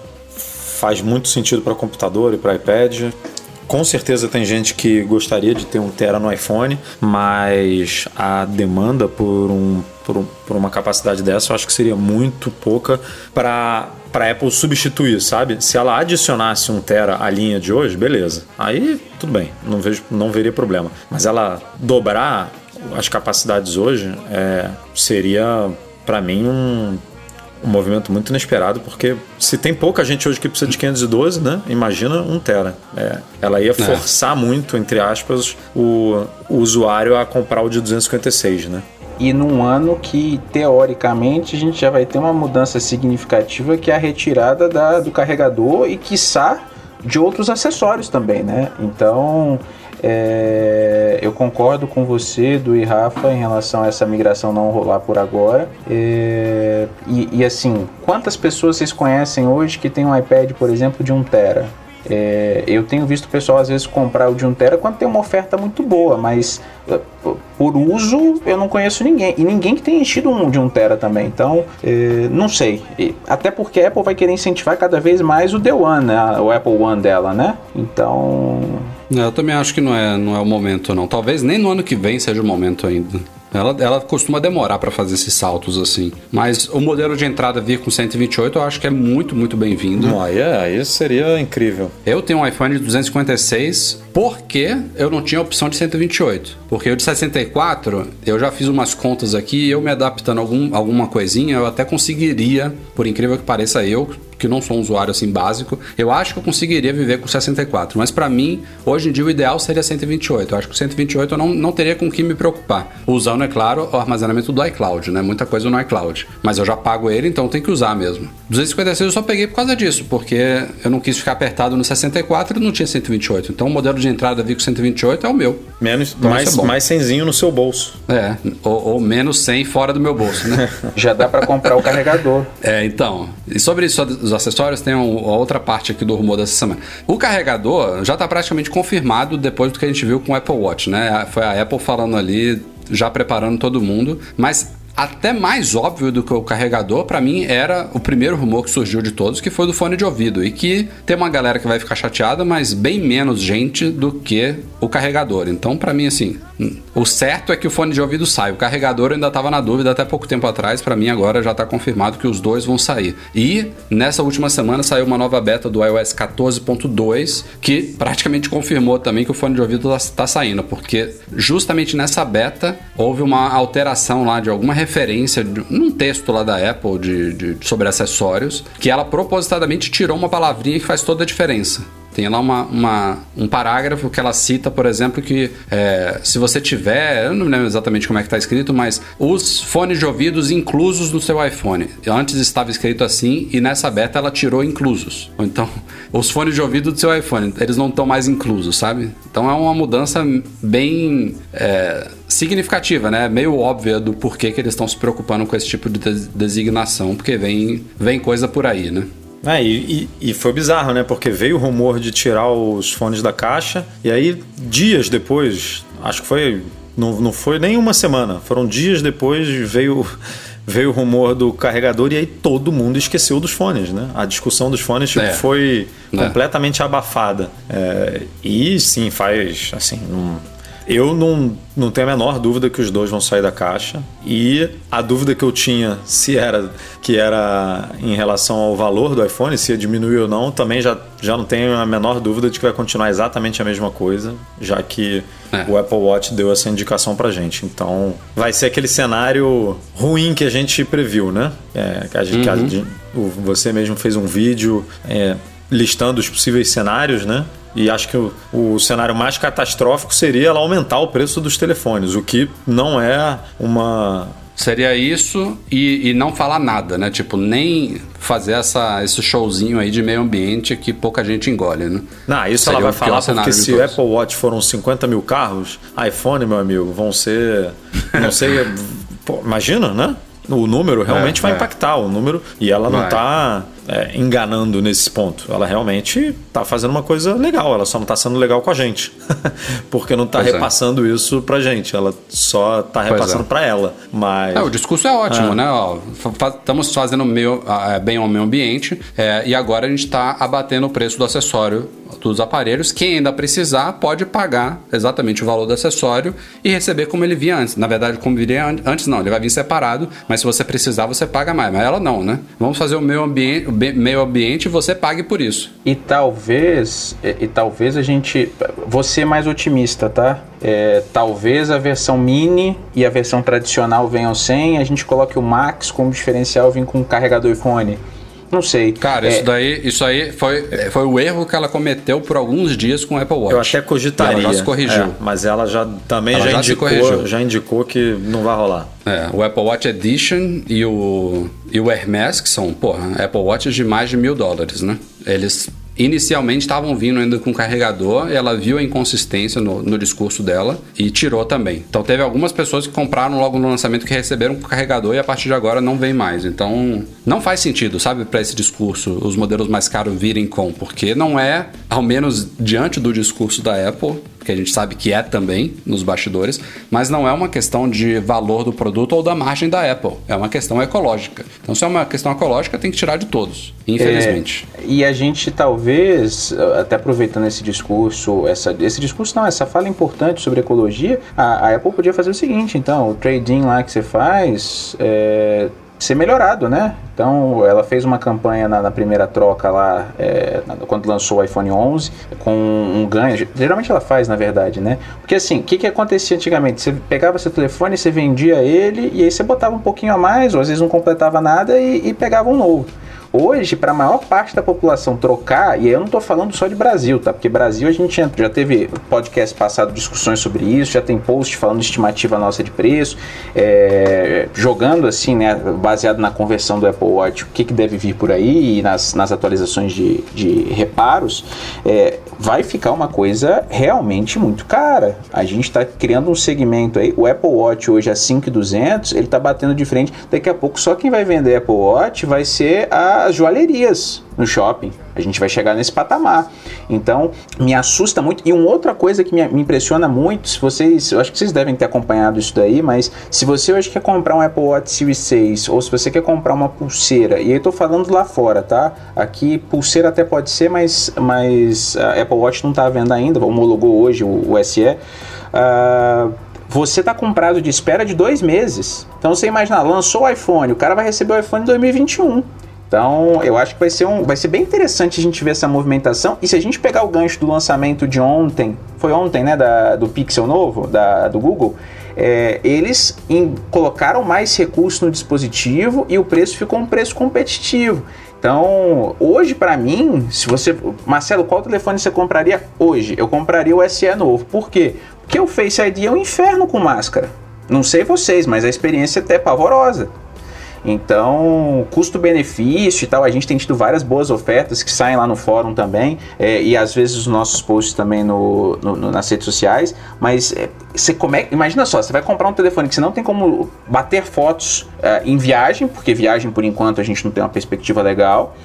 faz muito sentido para computador e para iPad. Com certeza tem gente que gostaria de ter um tera no iPhone, mas a demanda por um por, por uma capacidade dessa, eu acho que seria muito pouca para para Apple substituir, sabe? Se ela adicionasse um tera à linha de hoje, beleza. Aí tudo bem, não vejo, não veria problema. Mas ela dobrar as capacidades hoje é, seria para mim um, um movimento muito inesperado, porque se tem pouca gente hoje que precisa de 512, né? Imagina um tera. É, ela ia é. forçar é. muito, entre aspas, o, o usuário a comprar o de 256, né? e num ano que teoricamente a gente já vai ter uma mudança significativa que é a retirada da, do carregador e quiçá de outros acessórios também, né? Então é, eu concordo com você, do e Rafa, em relação a essa migração não rolar por agora. É, e, e, assim, quantas pessoas vocês conhecem hoje que tem um iPad, por exemplo, de 1 tera? É, eu tenho visto o pessoal às vezes comprar o de 1 tera quando tem uma oferta muito boa, mas é, por uso eu não conheço ninguém. E ninguém que tenha enchido um de 1 tera também. Então, é, não sei. Até porque a Apple vai querer incentivar cada vez mais o The One, né? o Apple One dela, né? Então. É, eu também acho que não é, não é o momento, não. Talvez nem no ano que vem seja o momento ainda. Ela, ela costuma demorar para fazer esses saltos assim. Mas o modelo de entrada vir com 128 eu acho que é muito, muito bem-vindo. Aí, é, aí seria incrível. Eu tenho um iPhone de 256 porque eu não tinha opção de 128. Porque o de 64, eu já fiz umas contas aqui e eu me adaptando a algum, alguma coisinha, eu até conseguiria, por incrível que pareça eu, que não sou um usuário assim básico, eu acho que eu conseguiria viver com 64. Mas para mim, hoje em dia, o ideal seria 128. Eu acho que o 128 eu não, não teria com que me preocupar. Usando, é claro, o armazenamento do iCloud, né? Muita coisa no iCloud. Mas eu já pago ele, então tem que usar mesmo. 256 eu só peguei por causa disso, porque eu não quis ficar apertado no 64 e não tinha 128. Então o modelo de entrada vi com 128 é o meu. Menos, então, mais, é mais 100 no seu bolso. É, ou, ou menos 100 fora do meu bolso, né? já dá para comprar o carregador. É, então. E sobre isso, os acessórios, tem uma outra parte aqui do rumor dessa semana. O carregador já está praticamente confirmado depois do que a gente viu com o Apple Watch, né? Foi a Apple falando ali, já preparando todo mundo, mas até mais óbvio do que o carregador, para mim, era o primeiro rumor que surgiu de todos, que foi do fone de ouvido. E que tem uma galera que vai ficar chateada, mas bem menos gente do que o carregador. Então, para mim, assim, o certo é que o fone de ouvido sai. O carregador ainda estava na dúvida até pouco tempo atrás. Para mim, agora já está confirmado que os dois vão sair. E nessa última semana saiu uma nova beta do iOS 14.2 que praticamente confirmou também que o fone de ouvido está tá saindo, porque justamente nessa beta houve uma alteração lá de alguma referência num texto lá da Apple de, de, sobre acessórios, que ela propositadamente tirou uma palavrinha que faz toda a diferença. Tem lá uma, uma, um parágrafo que ela cita, por exemplo, que é, se você tiver, eu não lembro exatamente como é que está escrito, mas os fones de ouvidos inclusos no seu iPhone. Antes estava escrito assim e nessa beta ela tirou inclusos. Então, os fones de ouvido do seu iPhone, eles não estão mais inclusos, sabe? Então é uma mudança bem é, significativa, né? Meio óbvia do porquê que eles estão se preocupando com esse tipo de designação, porque vem, vem coisa por aí, né? É, e, e, foi bizarro, né? Porque veio o rumor de tirar os fones da caixa, e aí, dias depois, acho que foi não, não foi nem uma semana, foram dias depois veio veio o rumor do carregador e aí todo mundo esqueceu dos fones, né? A discussão dos fones tipo, É. foi É. completamente abafada. É, e sim, faz assim. Eu não, não tenho a menor dúvida que os dois vão sair da caixa. E a dúvida que eu tinha se era que era em relação ao valor do iPhone, se ia diminuir ou não, também já, já não tenho a menor dúvida de que vai continuar exatamente a mesma coisa, já que É. o Apple Watch deu essa indicação pra gente. Então vai ser aquele cenário ruim que a gente previu, né? É, que a gente, que a o- você mesmo fez um vídeo é, listando os possíveis cenários, né? E acho que o, o cenário mais catastrófico seria ela aumentar o preço dos telefones, o que não é uma. Seria isso e, e não falar nada, né? Tipo, nem fazer essa, esse showzinho aí de meio ambiente que pouca gente engole, né? Não, isso Seria ela vai falar porque se o. Apple Watch foram 50 mil carros, iPhone, meu amigo, vão ser. Não sei. pô, imagina, né? O número realmente É, vai é. impactar o número e ela não Vai. Está enganando nesse ponto. Ela realmente está fazendo uma coisa legal. Ela só não está sendo legal com a gente, porque não está é. repassando isso pra gente. Ela só está Pois repassando é. pra ela. Mas É, o discurso é ótimo, Ah. né? Ó, Estamos fazendo meio, ah, bem ao meio ambiente é, e agora a gente está abatendo o preço do acessório dos aparelhos. Quem ainda precisar pode pagar exatamente o valor do acessório e receber como ele vinha antes. Na verdade, como viria an- antes, não. Ele vai vir separado, mas se você precisar, você paga mais. Mas ela não, né? Vamos fazer o meio ambiente, o meio ambiente e você pague por isso. E talvez, e, e talvez a gente, você é mais otimista, tá? É, talvez a versão mini e a versão tradicional venham sem, a gente coloque o Max como diferencial, vem com carregador iPhone. Não sei. Cara, É, isso daí, isso aí foi, foi o erro que ela cometeu por alguns dias com o Apple Watch. eu até cogitaria. E ela já se corrigiu. É, mas ela já também Ela já, já se indicou, corrigiu. já indicou que não vai rolar. É, o Apple Watch Edition e o, e o Hermes, que são, porra, Apple Watches de mais de mil dólares, né? Eles inicialmente estavam vindo ainda com carregador, ela viu a inconsistência no, no discurso dela e tirou também. Então teve algumas pessoas que compraram logo no lançamento que receberam com carregador e a partir de agora não vem mais. Então não faz sentido, sabe, para esse discurso os modelos mais caros virem com, porque não é, ao menos diante do discurso da Apple, que a gente sabe que é também nos bastidores, mas não é uma questão de valor do produto ou da margem da Apple, é uma questão ecológica. Então, se é uma questão ecológica, tem que tirar de todos, infelizmente. É, e a gente talvez, até aproveitando esse discurso, essa, esse discurso não, essa fala importante sobre ecologia, a, a Apple podia fazer o seguinte, então, o trade-in lá que você faz é, ser melhorado, né? Então, ela fez uma campanha na, na primeira troca lá, é, quando lançou o iPhone 11, com um ganho. Geralmente ela faz, na verdade, né? Porque assim, o que, que acontecia antigamente? Você pegava seu telefone, você vendia ele, e aí você botava um pouquinho a mais, ou às vezes não completava nada, e, e pegava um novo. Hoje, para a maior parte da população trocar, e eu não estou falando só de Brasil, tá? Porque Brasil a gente já- teve podcast passado discussões sobre isso, já tem post falando de estimativa nossa de preço, é, jogando assim, né, baseado na conversão do Apple Watch, o que, que deve vir por aí e nas, nas atualizações de, de reparos, é, vai ficar uma coisa realmente muito cara. A gente está criando um segmento aí, o Apple Watch hoje a 5,200, ele está batendo de frente. Daqui a pouco só quem vai vender Apple Watch vai ser as joalherias no shopping. A gente vai chegar nesse patamar. Então, me assusta muito. E uma outra coisa que me, impressiona muito, se vocês, eu acho que vocês devem ter acompanhado isso daí, mas se você hoje quer comprar um Apple Watch Series 6 ou se você quer comprar uma pulseira, e eu tô falando lá fora, tá? Aqui pulseira até pode ser, mas, mas a Apple Watch não tá à venda ainda, homologou hoje o, o SE. Ah, você está com prazo de espera de dois meses. Então você imagina, lançou o iPhone, o cara vai receber o iPhone em 2021. Então, eu acho que vai ser, um, vai ser bem interessante a gente ver essa movimentação. E se a gente pegar o gancho do lançamento de ontem, foi ontem, né, da, do Pixel novo, da, do Google, é, eles em- colocaram mais recursos no dispositivo e o preço ficou um preço competitivo. Então, hoje para mim, se você, Marcelo, qual telefone você compraria hoje? Eu compraria o SE novo. Por quê? Porque o Face ID é um inferno com máscara. Não sei vocês, mas a experiência é até pavorosa. Então, custo-benefício e tal, a gente tem tido várias boas ofertas que saem lá no fórum também, é, e às vezes os nossos posts também no, no- no- nas redes sociais. Mas é, você come... imagina só, você vai comprar um telefone que você não tem como bater fotos é, em viagem, porque viagem por enquanto a gente não tem uma perspectiva legal.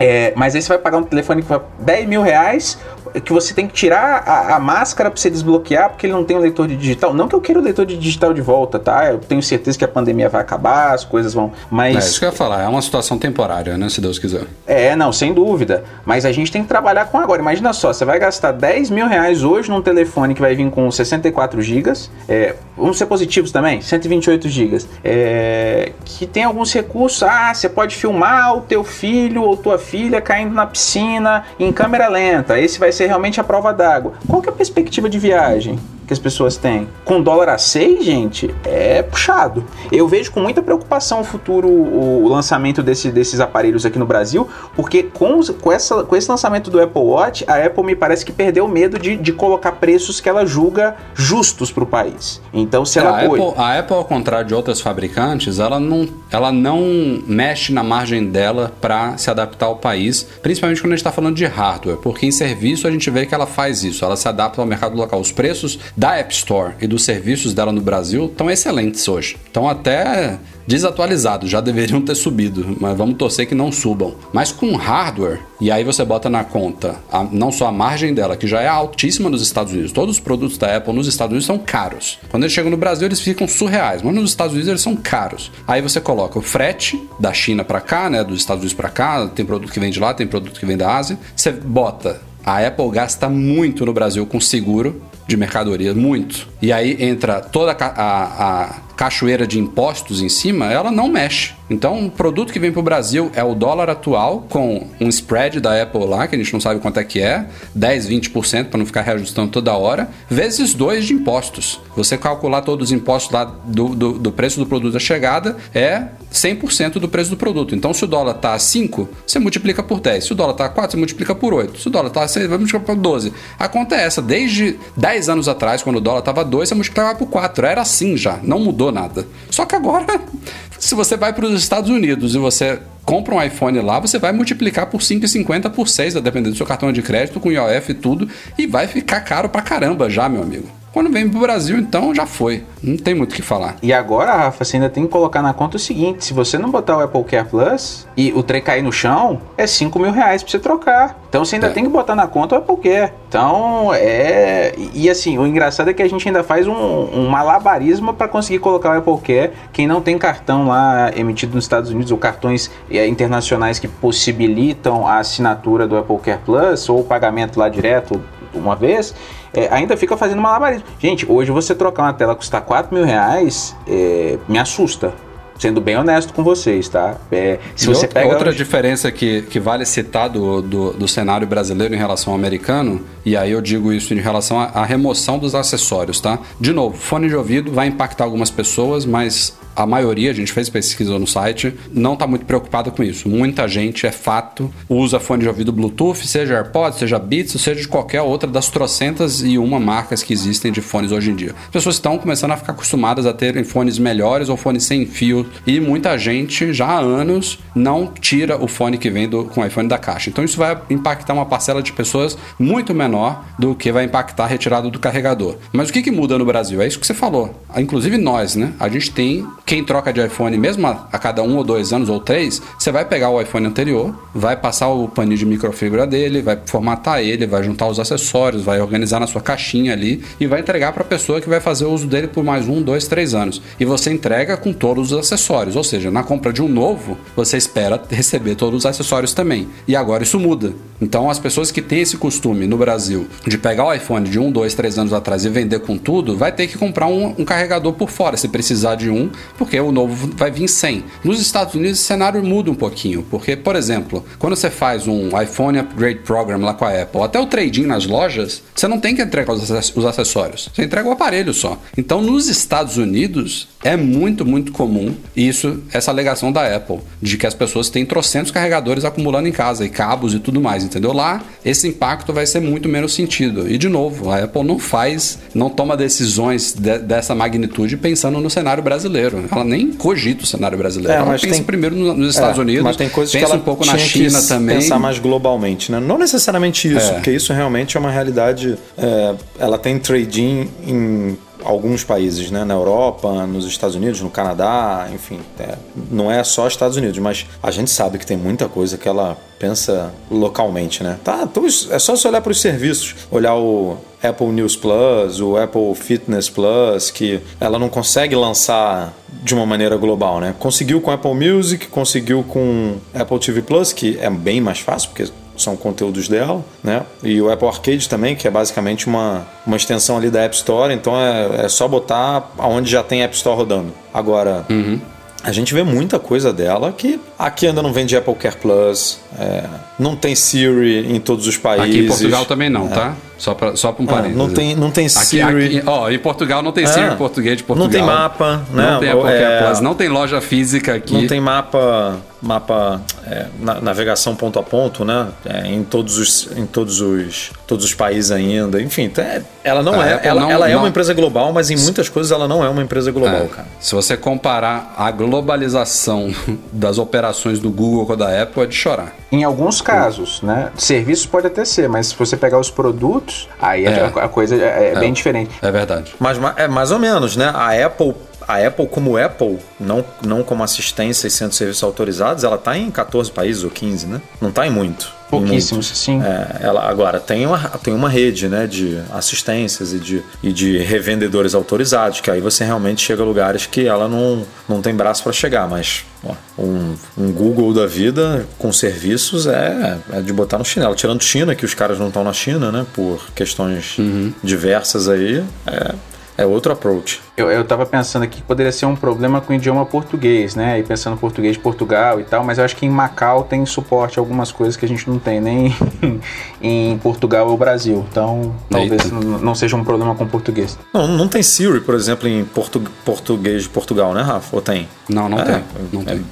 É, mas aí você vai pagar um telefone que vai 10 mil reais, que você tem que tirar a, a máscara para você desbloquear, porque ele não tem um leitor de digital. Não que eu queira o leitor de digital de volta, tá? Eu tenho certeza que a pandemia vai acabar, as coisas vão. Mas. É isso que eu ia falar, é uma situação temporária, né? Se Deus quiser. É, não, sem dúvida. Mas a gente tem que trabalhar com agora. Imagina só, você vai gastar 10 mil reais hoje num telefone que vai vir com 64 gigas. É, vamos ser positivos também, 128 gigas. É, que tem alguns recursos. Ah, você pode filmar o teu filho ou tua filha caindo na piscina em câmera lenta. Esse vai ser realmente a prova d'água. Qual que é a perspectiva de viagem? Que as pessoas têm. Com dólar a 6, gente, é puxado. Eu vejo com muita preocupação o futuro, o lançamento desse, desses aparelhos aqui no Brasil, porque com, com, essa, com esse lançamento do Apple Watch, a Apple me parece que perdeu o medo de, de colocar preços que ela julga justos para o país. Então, se É, ela a, foi. Apple, a Apple, ao contrário de outras fabricantes, ela não, ela não mexe na margem dela para se adaptar ao país, principalmente quando a gente está falando de hardware, porque em serviço a gente vê que ela faz isso, ela se adapta ao mercado local. Os preços da App Store e dos serviços dela no Brasil estão excelentes hoje. Estão até desatualizados, já deveriam ter subido, mas vamos torcer que não subam. Mas com hardware, e aí você bota na conta a- não só a margem dela, que já é altíssima nos Estados Unidos, todos os produtos da Apple nos Estados Unidos são caros. Quando eles chegam no Brasil, eles ficam surreais, mas nos Estados Unidos eles são caros. Aí você coloca o frete da China para cá, né, dos Estados Unidos para cá, tem produto que vem de lá, tem produto que vem da Ásia. Você bota a Apple gasta muito no Brasil com seguro de mercadoria, muito. E aí entra toda a, a- a cachoeira de impostos em cima, ela não mexe. Então, o produto que vem para o Brasil é o dólar atual, com um spread da Apple lá, que a gente não sabe quanto é que é, 10, 20%, para não ficar reajustando toda hora, vezes 2 de impostos. Você calcular todos os impostos lá do, do, do preço do produto da chegada, é 100% do preço do produto. Então, se o dólar está a 5, você multiplica por 10. Se o dólar está a 4, você multiplica por 8. Se o dólar está a 6, vai multiplicar por 12. A conta é essa. Desde 10 anos atrás, quando o dólar estava a 2, você multiplicava por 4. Era assim já. Não mudou nada. Só que agora, se você vai para os Estados Unidos e você compra um iPhone lá, você vai multiplicar por 5,50 por 6, a depender do seu cartão de crédito, com IOF e tudo, e vai ficar caro pra caramba já, meu amigo. Quando vem pro Brasil, então já foi. Não tem muito o que falar. E agora, Rafa, você ainda tem que colocar na conta o seguinte: se você não botar o Apple Care Plus e o trem cair no chão, é 5 mil reais pra você trocar. Então você ainda É. tem que botar na conta o Apple Care. Então é. E, e assim, o engraçado é que a gente ainda faz um, um malabarismo para conseguir colocar o Apple Care. Quem não tem cartão lá emitido nos Estados Unidos ou cartões é, internacionais que possibilitam a assinatura do Apple Care Plus ou o pagamento lá direto uma vez, é, ainda fica fazendo malabarismo. Gente, hoje você trocar uma tela custar 4 mil reais, é, me assusta. Sendo bem honesto com vocês, tá? É, se E você outra, pega. outra hoje- diferença que, que vale citar do, do, do cenário brasileiro em relação ao americano, e aí eu digo isso em relação à, à remoção dos acessórios, tá? De novo, fone de ouvido vai impactar algumas pessoas, mas a maioria, a gente fez pesquisa no site, não está muito preocupada com isso. Muita gente, é fato, usa fone de ouvido Bluetooth, seja AirPods, seja Beats, seja de qualquer outra das trocentas e uma marcas que existem de fones hoje em dia. As pessoas estão começando a ficar acostumadas a terem fones melhores ou fones sem fio, e muita gente já há anos não tira o fone que vem do, com o iPhone da caixa. Então isso vai impactar uma parcela de pessoas muito menor do que vai impactar a retirada do carregador. Mas o que, que muda no Brasil? É isso que você falou. Inclusive nós, né? A gente tem quem troca de iPhone, mesmo a, a cada um ou dois anos ou três, você vai pegar o iPhone anterior, vai passar o paninho de microfibra dele, vai formatar ele, vai juntar os acessórios, vai organizar na sua caixinha ali e vai entregar para a pessoa que vai fazer uso dele por mais um, dois, três anos. E você entrega com todos os acessórios, ou seja, na compra de um novo, você espera receber todos os acessórios também. E agora isso muda. Então as pessoas que têm esse costume no Brasil de pegar o iPhone de um, dois, três anos atrás e vender com tudo, vai ter que comprar um, um carregador por fora, se precisar de um, porque o novo vai vir sem. Nos Estados Unidos esse cenário muda um pouquinho, porque, por exemplo, quando você faz um iPhone Upgrade Program lá com a Apple, até o trade-in nas lojas, você não tem que entregar os acess- os acessórios, você entrega o aparelho só. Então nos Estados Unidos é muito, muito comum isso, essa alegação da Apple, de que as pessoas têm trocentos carregadores acumulando em casa e cabos e tudo mais, entendeu? Lá, esse impacto vai ser muito menos sentido. E de novo, a Apple não faz, não toma decisões de- dessa magnitude pensando no cenário brasileiro. Ela nem cogita o cenário brasileiro. É, ela pensa tem- primeiro no- nos Estados É, Unidos, mas tem coisas pensa que ela um pouco na China também. pensar mais globalmente, né? Não necessariamente isso, É. porque isso realmente é uma realidade. é, ela tem trade-in em alguns países, né? Na Europa, nos Estados Unidos, no Canadá, enfim. É, não é só Estados Unidos, mas a gente sabe que tem muita coisa que ela pensa localmente, né? Tá, então é só você olhar para os serviços, olhar o Apple News Plus, o Apple Fitness Plus, que ela não consegue lançar de uma maneira global, né? Conseguiu com Apple Music, conseguiu com Apple TV Plus, que é bem mais fácil, porque são conteúdos dela, né? E o Apple Arcade também, que é basicamente uma, uma extensão ali da App Store, então é, é só botar aonde já tem App Store rodando. Agora, uhum. a gente vê muita coisa dela que aqui ainda não vende Apple Care Plus, é, não tem Siri em todos os países. Aqui em Portugal também não, é. tá? Só para só um ah, parênteses. não tem, não tem Siri. Aqui, aqui, ó, em Portugal não tem Siri em português de Portugal. Não tem mapa, né? Não tem Apple é, Plus, não tem loja física aqui. Não tem mapa, mapa é, navegação ponto a ponto, né? É, em todos os, em todos os, todos os países ainda. Enfim, é, ela não é, ela, não, ela é não... uma empresa global, mas em muitas coisas ela não é uma empresa global, é, cara. Se você comparar a globalização das operações do Google com a da Apple, é de chorar. Em alguns casos, né? Serviços pode até ser, mas se você pegar os produtos, aí é. a, a, coisa é, é, bem diferente. É verdade. Mas é mais ou menos, né? A Apple a Apple como Apple, não, não como assistência e de serviços autorizados, ela está em 14 países ou 15, né? Não está em muito. Pouquíssimos, sim. É, ela, agora, tem uma, tem uma rede né, de assistências e de, e de revendedores autorizados, que aí você realmente chega a lugares que ela não, não tem braço para chegar, mas ó, um, um, Google da vida com serviços é, é, de botar no chinelo. Tirando China, que os caras não estão na China, né, por questões uhum. diversas aí, é, é outro approach. Eu, eu tava pensando aqui que poderia ser um problema com o idioma português, né? E pensando em português de Portugal e tal, mas eu acho que em Macau tem suporte a algumas coisas que a gente não tem nem em Portugal ou Brasil. Então, talvez não, não, seja um problema com português. Não, não tem Siri, por exemplo, em portu português de Portugal, né, Rafa? Ou tem? Não, não é, tem. Não é, tem.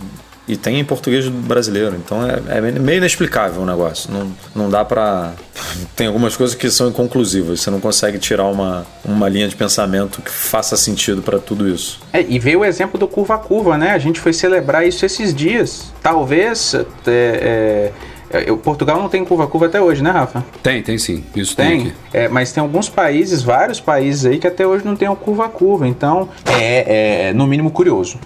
E tem em português brasileiro, então é, é meio inexplicável o negócio. Não, não dá pra. Tem algumas coisas que são inconclusivas, você não consegue tirar uma, uma linha de pensamento que faça sentido para tudo isso. É, e veio o exemplo do curva a curva, né? A gente foi celebrar isso esses dias. Talvez. É, é, Portugal não tem curva curva até hoje, né, Rafa? Tem, tem sim. Isso tem. tem é, mas tem alguns países, vários países aí que até hoje não tem o curva curva. Então é, é no mínimo curioso.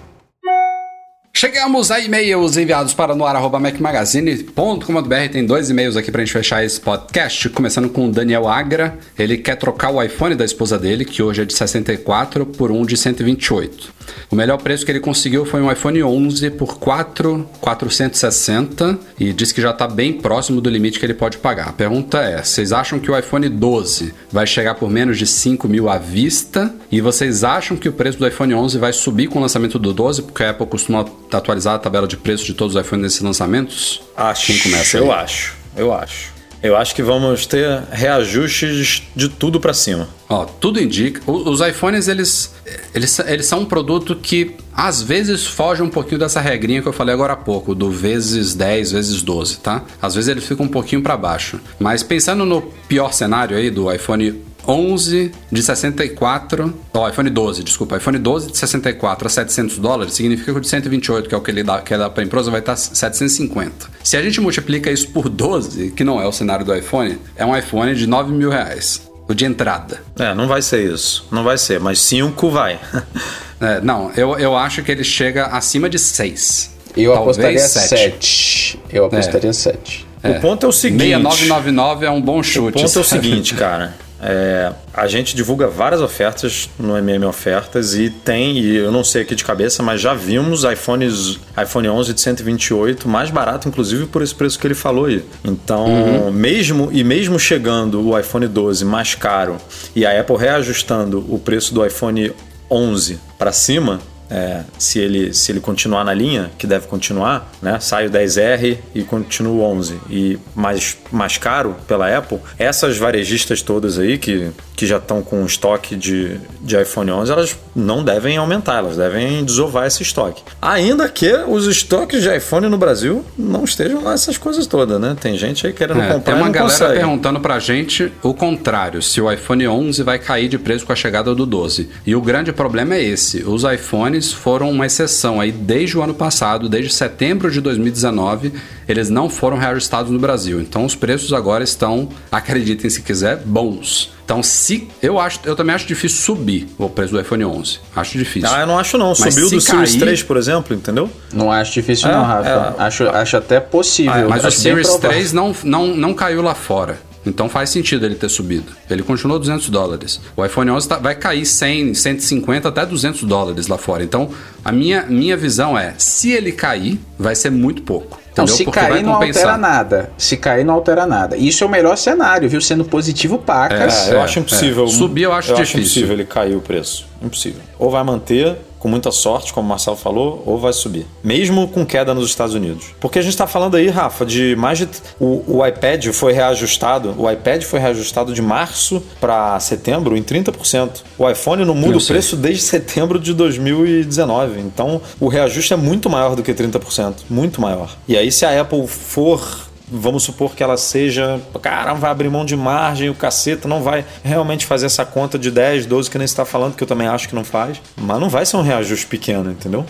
Chegamos a e-mails enviados para noar.macmagazine.com.br. Tem dois e-mails aqui para a gente fechar esse podcast. Começando com o Daniel Agra. Ele quer trocar o iPhone da esposa dele, que hoje é de 64, por um de 128. O melhor preço que ele conseguiu foi um iPhone 11 por 4,460 e diz que já está bem próximo do limite que ele pode pagar. A pergunta é: vocês acham que o iPhone 12 vai chegar por menos de 5 mil à vista? E vocês acham que o preço do iPhone 11 vai subir com o lançamento do 12? Porque a Apple costuma atualizar a tabela de preço de todos os iPhones nesses lançamentos? Acho. Quem começa? Aí? Eu acho. Eu acho. Eu acho que vamos ter reajustes de tudo para cima. Ó, tudo indica. Os iPhones, eles, eles, eles são um produto que às vezes foge um pouquinho dessa regrinha que eu falei agora há pouco, do vezes 10, vezes 12, tá? Às vezes ele fica um pouquinho para baixo. Mas pensando no pior cenário aí do iPhone 11 de 64, ó, oh, iPhone 12, desculpa, iPhone 12 de 64 a 700 dólares significa que o de 128, que é o que ele dá, que é dá para a empresa, vai estar 750. Se a gente multiplica isso por 12, que não é o cenário do iPhone, é um iPhone de 9 mil reais. O de entrada. É, não vai ser isso. Não vai ser, mas 5 vai. é, não, eu, eu acho que ele chega acima de 6. Eu apostaria 7. Eu apostaria 7. É. O ponto é o seguinte: 6999 é um bom chute. O ponto é o seguinte, cara. É, a gente divulga várias ofertas no MM Ofertas e tem, e eu não sei aqui de cabeça, mas já vimos iPhones, iPhone 11 de 128 mais barato, inclusive por esse preço que ele falou aí. Então, uhum. mesmo e mesmo chegando o iPhone 12 mais caro e a Apple reajustando o preço do iPhone 11 para cima, é, se, ele, se ele continuar na linha, que deve continuar, né? sai o 10R e continua o 11 e mais, mais caro pela Apple, essas varejistas todas aí que, que já estão com estoque de, de iPhone 11, elas não devem aumentar, elas devem desovar esse estoque. Ainda que os estoques de iPhone no Brasil não estejam lá essas coisas todas, né? Tem gente aí querendo é, comprar Tem uma galera consegue. perguntando pra gente o contrário, se o iPhone 11 vai cair de preço com a chegada do 12. E o grande problema é esse, os iPhones foram uma exceção aí desde o ano passado, desde setembro de 2019, eles não foram reajustados no Brasil. Então os preços agora estão, acreditem se quiser, bons. Então, se eu acho, eu também acho difícil subir o preço do iPhone 11. Acho difícil. Ah, eu não acho não. Mas Subiu do Series cair- 3, por exemplo, entendeu? Não acho difícil, É, não, Rafa. é. Acho, acho até possível. Mas o acho bem Series provável. 3 não, não, não caiu lá fora. Então faz sentido ele ter subido. Ele continuou 200 dólares. O iPhone 11 tá- vai cair 100, 150 até 200 dólares lá fora. Então a minha, minha visão é: se ele cair, vai ser muito pouco. Então, se Porque vai cair, não altera nada. Se cair, não altera nada. Isso é o melhor cenário, viu? Sendo positivo pacas. É, eu É, acho impossível. é. Subir eu acho difícil. impossível ele cair o preço. Impossível. Ou vai manter com muita sorte, como o Marcelo falou, ou vai subir. Mesmo com queda nos Estados Unidos. Porque a gente está falando aí, Rafa, de mais de. O, o iPad foi reajustado. O iPad foi reajustado de março para setembro em 30%. O iPhone não muda o preço desde setembro de 2019. Então o reajuste é muito maior do que 30%. Muito maior. E aí, se a Apple for vamos supor que ela seja, cara, vai abrir mão de margem, o caceta não vai realmente fazer essa conta de 10, 12 que nem está falando, que eu também acho que não faz, mas não vai ser um reajuste pequeno, entendeu?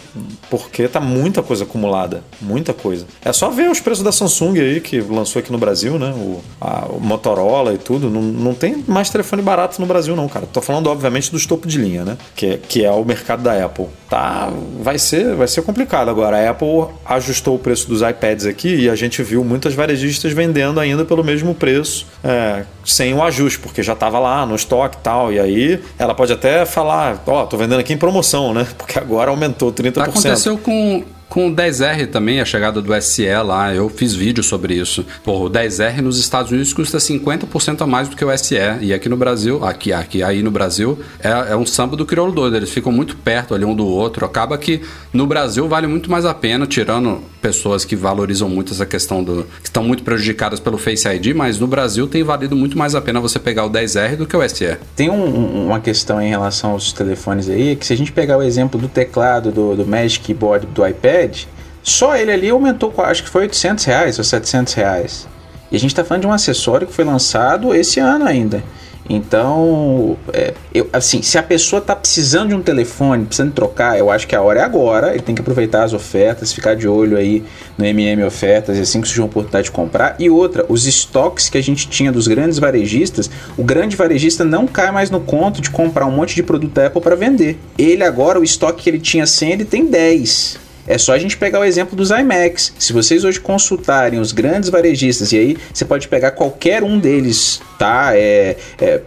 Porque tá muita coisa acumulada, muita coisa. É só ver os preços da Samsung aí, que lançou aqui no Brasil, né? O, a- o Motorola e tudo, não, não tem mais telefone barato no Brasil não, cara. Tô falando, obviamente, dos topo de linha, né? Que, é- que é o mercado da Apple. Tá, vai ser, vai ser complicado. Agora, a Apple ajustou o preço dos iPads aqui e a gente viu muitas varejistas vendendo ainda pelo mesmo preço, é, sem o ajuste, porque já estava lá no estoque e tal. E aí ela pode até falar, ó, tô vendendo aqui em promoção, né? Porque agora aumentou 30%. Aconteceu com, com o 10R também, a chegada do SE lá. Eu fiz vídeo sobre isso. Pô, o 10R nos Estados Unidos custa 50% a mais do que o SE. E aqui no Brasil, aqui, aqui aí no Brasil, é, é um samba do crioulo doido. Eles ficam muito perto ali um do outro. Acaba que no Brasil vale muito mais a pena, tirando pessoas que valorizam muito essa questão do. que estão muito prejudicadas pelo Face ID, mas no Brasil tem valido muito mais a pena você pegar o 10R do que o SE. Tem um- um- uma questão em relação aos telefones aí, que se a gente pegar o exemplo do teclado do, do Magic Keyboard do iPad, só ele ali aumentou, acho que foi 800 reais ou 700 reais. E a gente está falando de um acessório que foi lançado esse ano ainda. Então, é, eu, assim, se a pessoa está precisando de um telefone, precisando trocar, eu acho que a hora é agora. Ele tem que aproveitar as ofertas, ficar de olho aí no MM Ofertas, assim que surgir uma oportunidade de comprar. E outra, os estoques que a gente tinha dos grandes varejistas, o grande varejista não cai mais no conto de comprar um monte de produto Apple para vender. Ele agora, o estoque que ele tinha 100, ele tem 10. É só a gente pegar o exemplo dos iMacs. Se vocês hoje consultarem os grandes varejistas, e aí você pode pegar qualquer um deles, tá? É, é,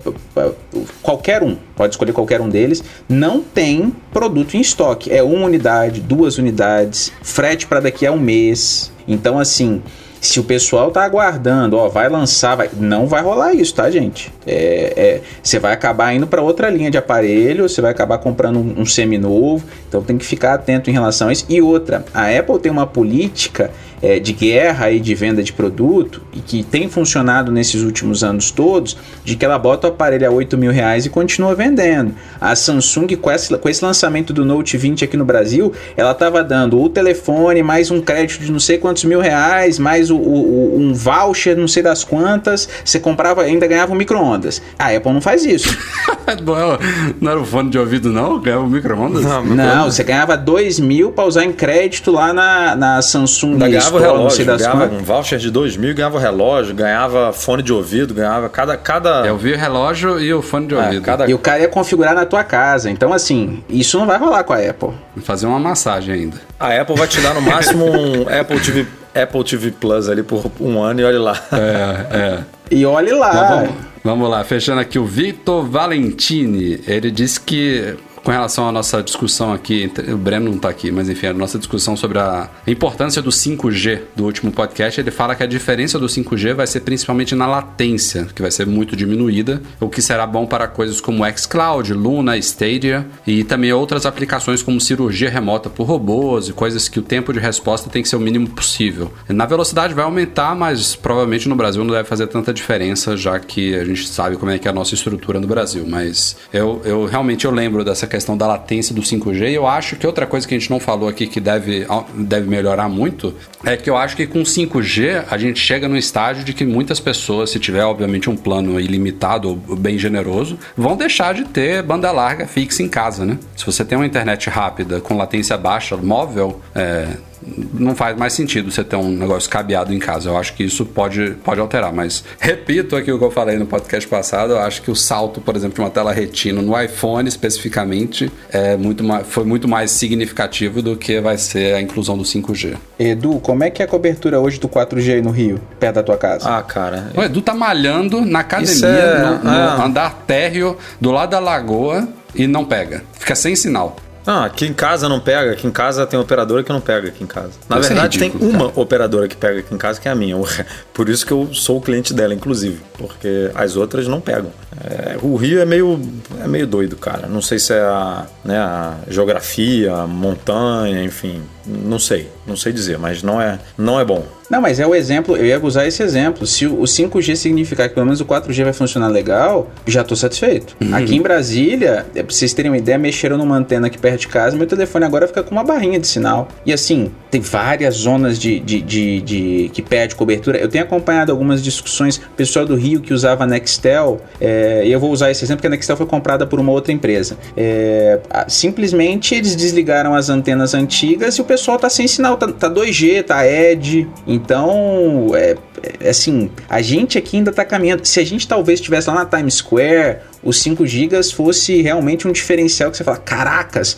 qualquer um, pode escolher qualquer um deles, não tem produto em estoque. É uma unidade, duas unidades, frete para daqui a um mês. Então, assim, se o pessoal tá aguardando, ó, vai lançar, vai, não vai rolar isso, tá, gente? É, é, você vai acabar indo para outra linha de aparelho, você vai acabar comprando um, um semi-novo, então tem que ficar atento em relação a isso. E outra, a Apple tem uma política é, de guerra e de venda de produto e que tem funcionado nesses últimos anos todos, de que ela bota o aparelho a 8 mil reais e continua vendendo. A Samsung, com esse, com esse lançamento do Note 20 aqui no Brasil, ela estava dando o telefone, mais um crédito de não sei quantos mil reais, mais o, o- o- um voucher, não sei das quantas, você comprava, ainda ganhava um micro-ondas. A Apple não faz isso. não, é- não era o fone de ouvido, não? Ganhava o micro-ondas? não, você ganhava 2 mil para usar em crédito lá na, na Samsung ganhava o Store, não sei relógio, das ganhava quantas. um voucher de 2 mil, ganhava o relógio, ganhava fone de ouvido, ganhava cada. cada... Eu vi o relógio e o fone de é, ouvido. cada E o cara ia configurar na tua casa. Então, assim, isso não vai rolar com a Apple. Fazer uma massagem ainda. A Apple vai te dar no máximo um Apple TV, Apple TV Plus ali por um ano e olha lá. É, é. E olhe lá. Vamos, vamos lá, fechando aqui o Vitor Valentini. Ele disse que, com relação à nossa discussão aqui, o Breno não está aqui, mas enfim, a nossa discussão sobre a importância do 5G do último podcast, ele fala que a diferença do 5G vai ser principalmente na latência, que vai ser muito diminuída, o que será bom para coisas como xCloud, Luna, Stadia e também outras aplicações como cirurgia remota por robôs e coisas que o tempo de resposta tem que ser o mínimo possível. Na velocidade vai aumentar, mas provavelmente no Brasil não deve fazer tanta diferença, já que a gente sabe como é que é a nossa estrutura no Brasil. Mas eu, eu realmente eu lembro dessa questão da latência do 5G e eu acho que outra coisa que a gente não falou aqui que deve, deve melhorar muito é que eu acho que com 5G a gente chega no estágio de que muitas pessoas, se tiver obviamente um plano ilimitado ou bem generoso, vão deixar de ter banda larga fixa em casa, né? Se você tem uma internet rápida com latência baixa, móvel, é, não faz mais sentido você ter um negócio cabeado em casa. Eu acho que isso pode, pode alterar, mas repito aqui o que eu falei no podcast passado, eu acho que o salto, por exemplo, de uma tela retina no iPhone especificamente é muito mais, foi muito mais significativo do que vai ser a inclusão do 5G. Edu, como é que é a cobertura hoje do 4G aí no Rio, perto da tua casa? Ah, cara. O Edu tá malhando na academia, é- no, no ah. andar térreo, do lado da lagoa e não pega. Fica sem sinal. Não, aqui em casa não pega. Aqui em casa tem operadora que não pega aqui em casa. Na Isso é verdade, tem ridículo, uma operadora que pega aqui em casa, que é a minha. Por isso que eu sou o cliente dela, inclusive. Porque as outras não pegam. É, o Rio é meio, é meio doido, cara. Não sei se é a, né, a geografia, a montanha, enfim. Não sei. Não sei dizer, mas não é, não é bom. Não, mas é o exemplo, eu ia usar esse exemplo. Se o 5G significar que pelo menos o 4G vai funcionar legal, já tô satisfeito. Aqui em Brasília, é, pra vocês terem uma ideia, mexeram numa antena aqui perto de casa, meu telefone agora fica com uma barrinha de sinal. E assim, tem várias zonas de, de, de, de- que perde cobertura. Eu tenho acompanhado algumas discussões, pessoal do Rio que usava a Nextel, é, e eu vou usar esse exemplo porque a Nextel foi comprada por uma outra empresa. É, simplesmente eles desligaram as antenas antigas e o pessoal tá sem sinal, tá, tá 2G, tá ED. Então, é, é, assim, a gente aqui ainda tá caminhando. Se a gente talvez estivesse lá na Times Square, os 5 GB fosse realmente um diferencial que você fala, caracas,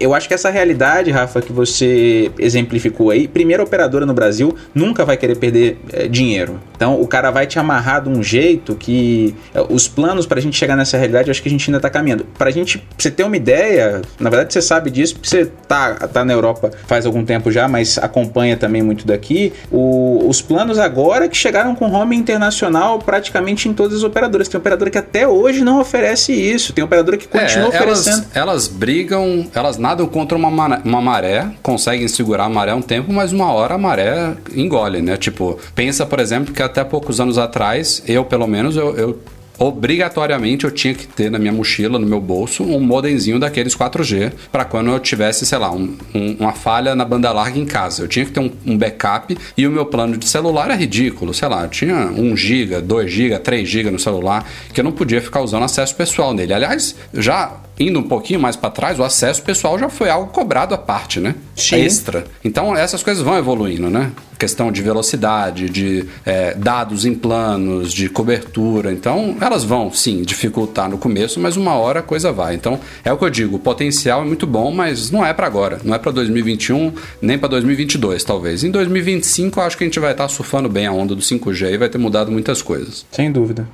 eu acho que essa realidade, Rafa, que você exemplificou aí, primeira operadora no Brasil nunca vai querer perder é, dinheiro. Então, o cara vai te amarrar de um jeito que é, os planos pra gente chegar nessa realidade, eu acho que a gente ainda tá caminhando. Pra gente, pra você ter uma ideia, na verdade você sabe disso, porque você tá, tá na Europa faz algum tempo já, mas acompanha também muito daqui. O- os planos agora que chegaram com home internacional praticamente em todas as operadoras. Tem operadora que até hoje não oferece isso. Tem operadora que continua É, oferecendo. elas brigam, elas nadam contra uma, ma- uma maré, conseguem segurar a maré um tempo, mas uma hora a maré engole, né? Tipo, pensa, por exemplo, que até poucos anos atrás, eu pelo menos, eu, eu obrigatoriamente eu tinha que ter na minha mochila, no meu bolso, um modemzinho daqueles 4G para quando eu tivesse, sei lá, um- um- uma falha na banda larga em casa. Eu tinha que ter um, um backup e o meu plano de celular é ridículo, sei lá, eu tinha 1 GB, 2 GB, 3 GB no celular, que eu não podia ficar usando acesso pessoal nele. Aliás, já indo um pouquinho mais para trás, o acesso pessoal já foi algo cobrado à parte, né? Sim. Extra. Então essas coisas vão evoluindo, né? Questão de velocidade, de é, dados em planos, de cobertura. Então elas vão, sim, dificultar no começo, mas uma hora a coisa vai. Então é o que eu digo, o potencial é muito bom, mas não é para agora. Não é para 2021, nem para 2022, talvez. Em 2025 eu acho que a gente vai estar surfando bem a onda do 5G e vai ter mudado muitas coisas. Sem dúvida.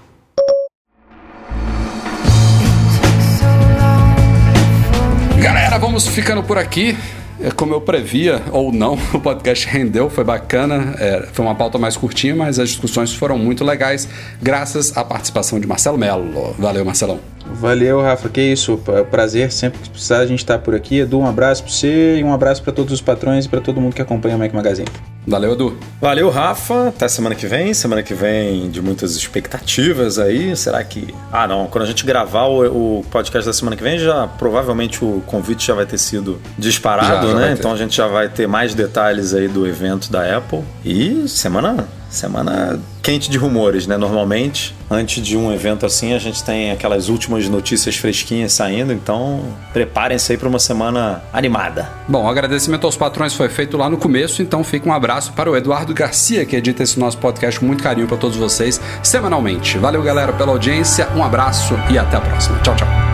Vamos ficando por aqui. É, Como eu previa, ou não, o podcast rendeu, foi bacana. É, foi uma pauta mais curtinha, mas as discussões foram muito legais, graças à participação de Marcelo Melo. Valeu, Marcelão. Valeu, Rafa. Que isso. pra- Prazer. Sempre que precisar, a gente tá por aqui. Edu, um abraço pra você e um abraço pra todos os patrões e pra todo mundo que acompanha o Mac Magazine. Valeu, Edu. Valeu, Rafa. Até semana que vem. Semana que vem de muitas expectativas aí. Será que. Ah, não. Quando a gente gravar o, o podcast da semana que vem, já provavelmente o convite já vai ter sido disparado, Já, já né? Então a gente já vai ter mais detalhes aí do evento da Apple. E semana. Semana quente de rumores, né? Normalmente, antes de um evento assim, a gente tem aquelas últimas notícias fresquinhas saindo. Então, preparem-se aí para uma semana animada. Bom, o agradecimento aos patrões foi feito lá no começo, então fica um abraço para o Eduardo Garcia, que edita esse nosso podcast com muito carinho para todos vocês semanalmente. Valeu, galera, pela audiência, um abraço e até a próxima. Tchau, tchau.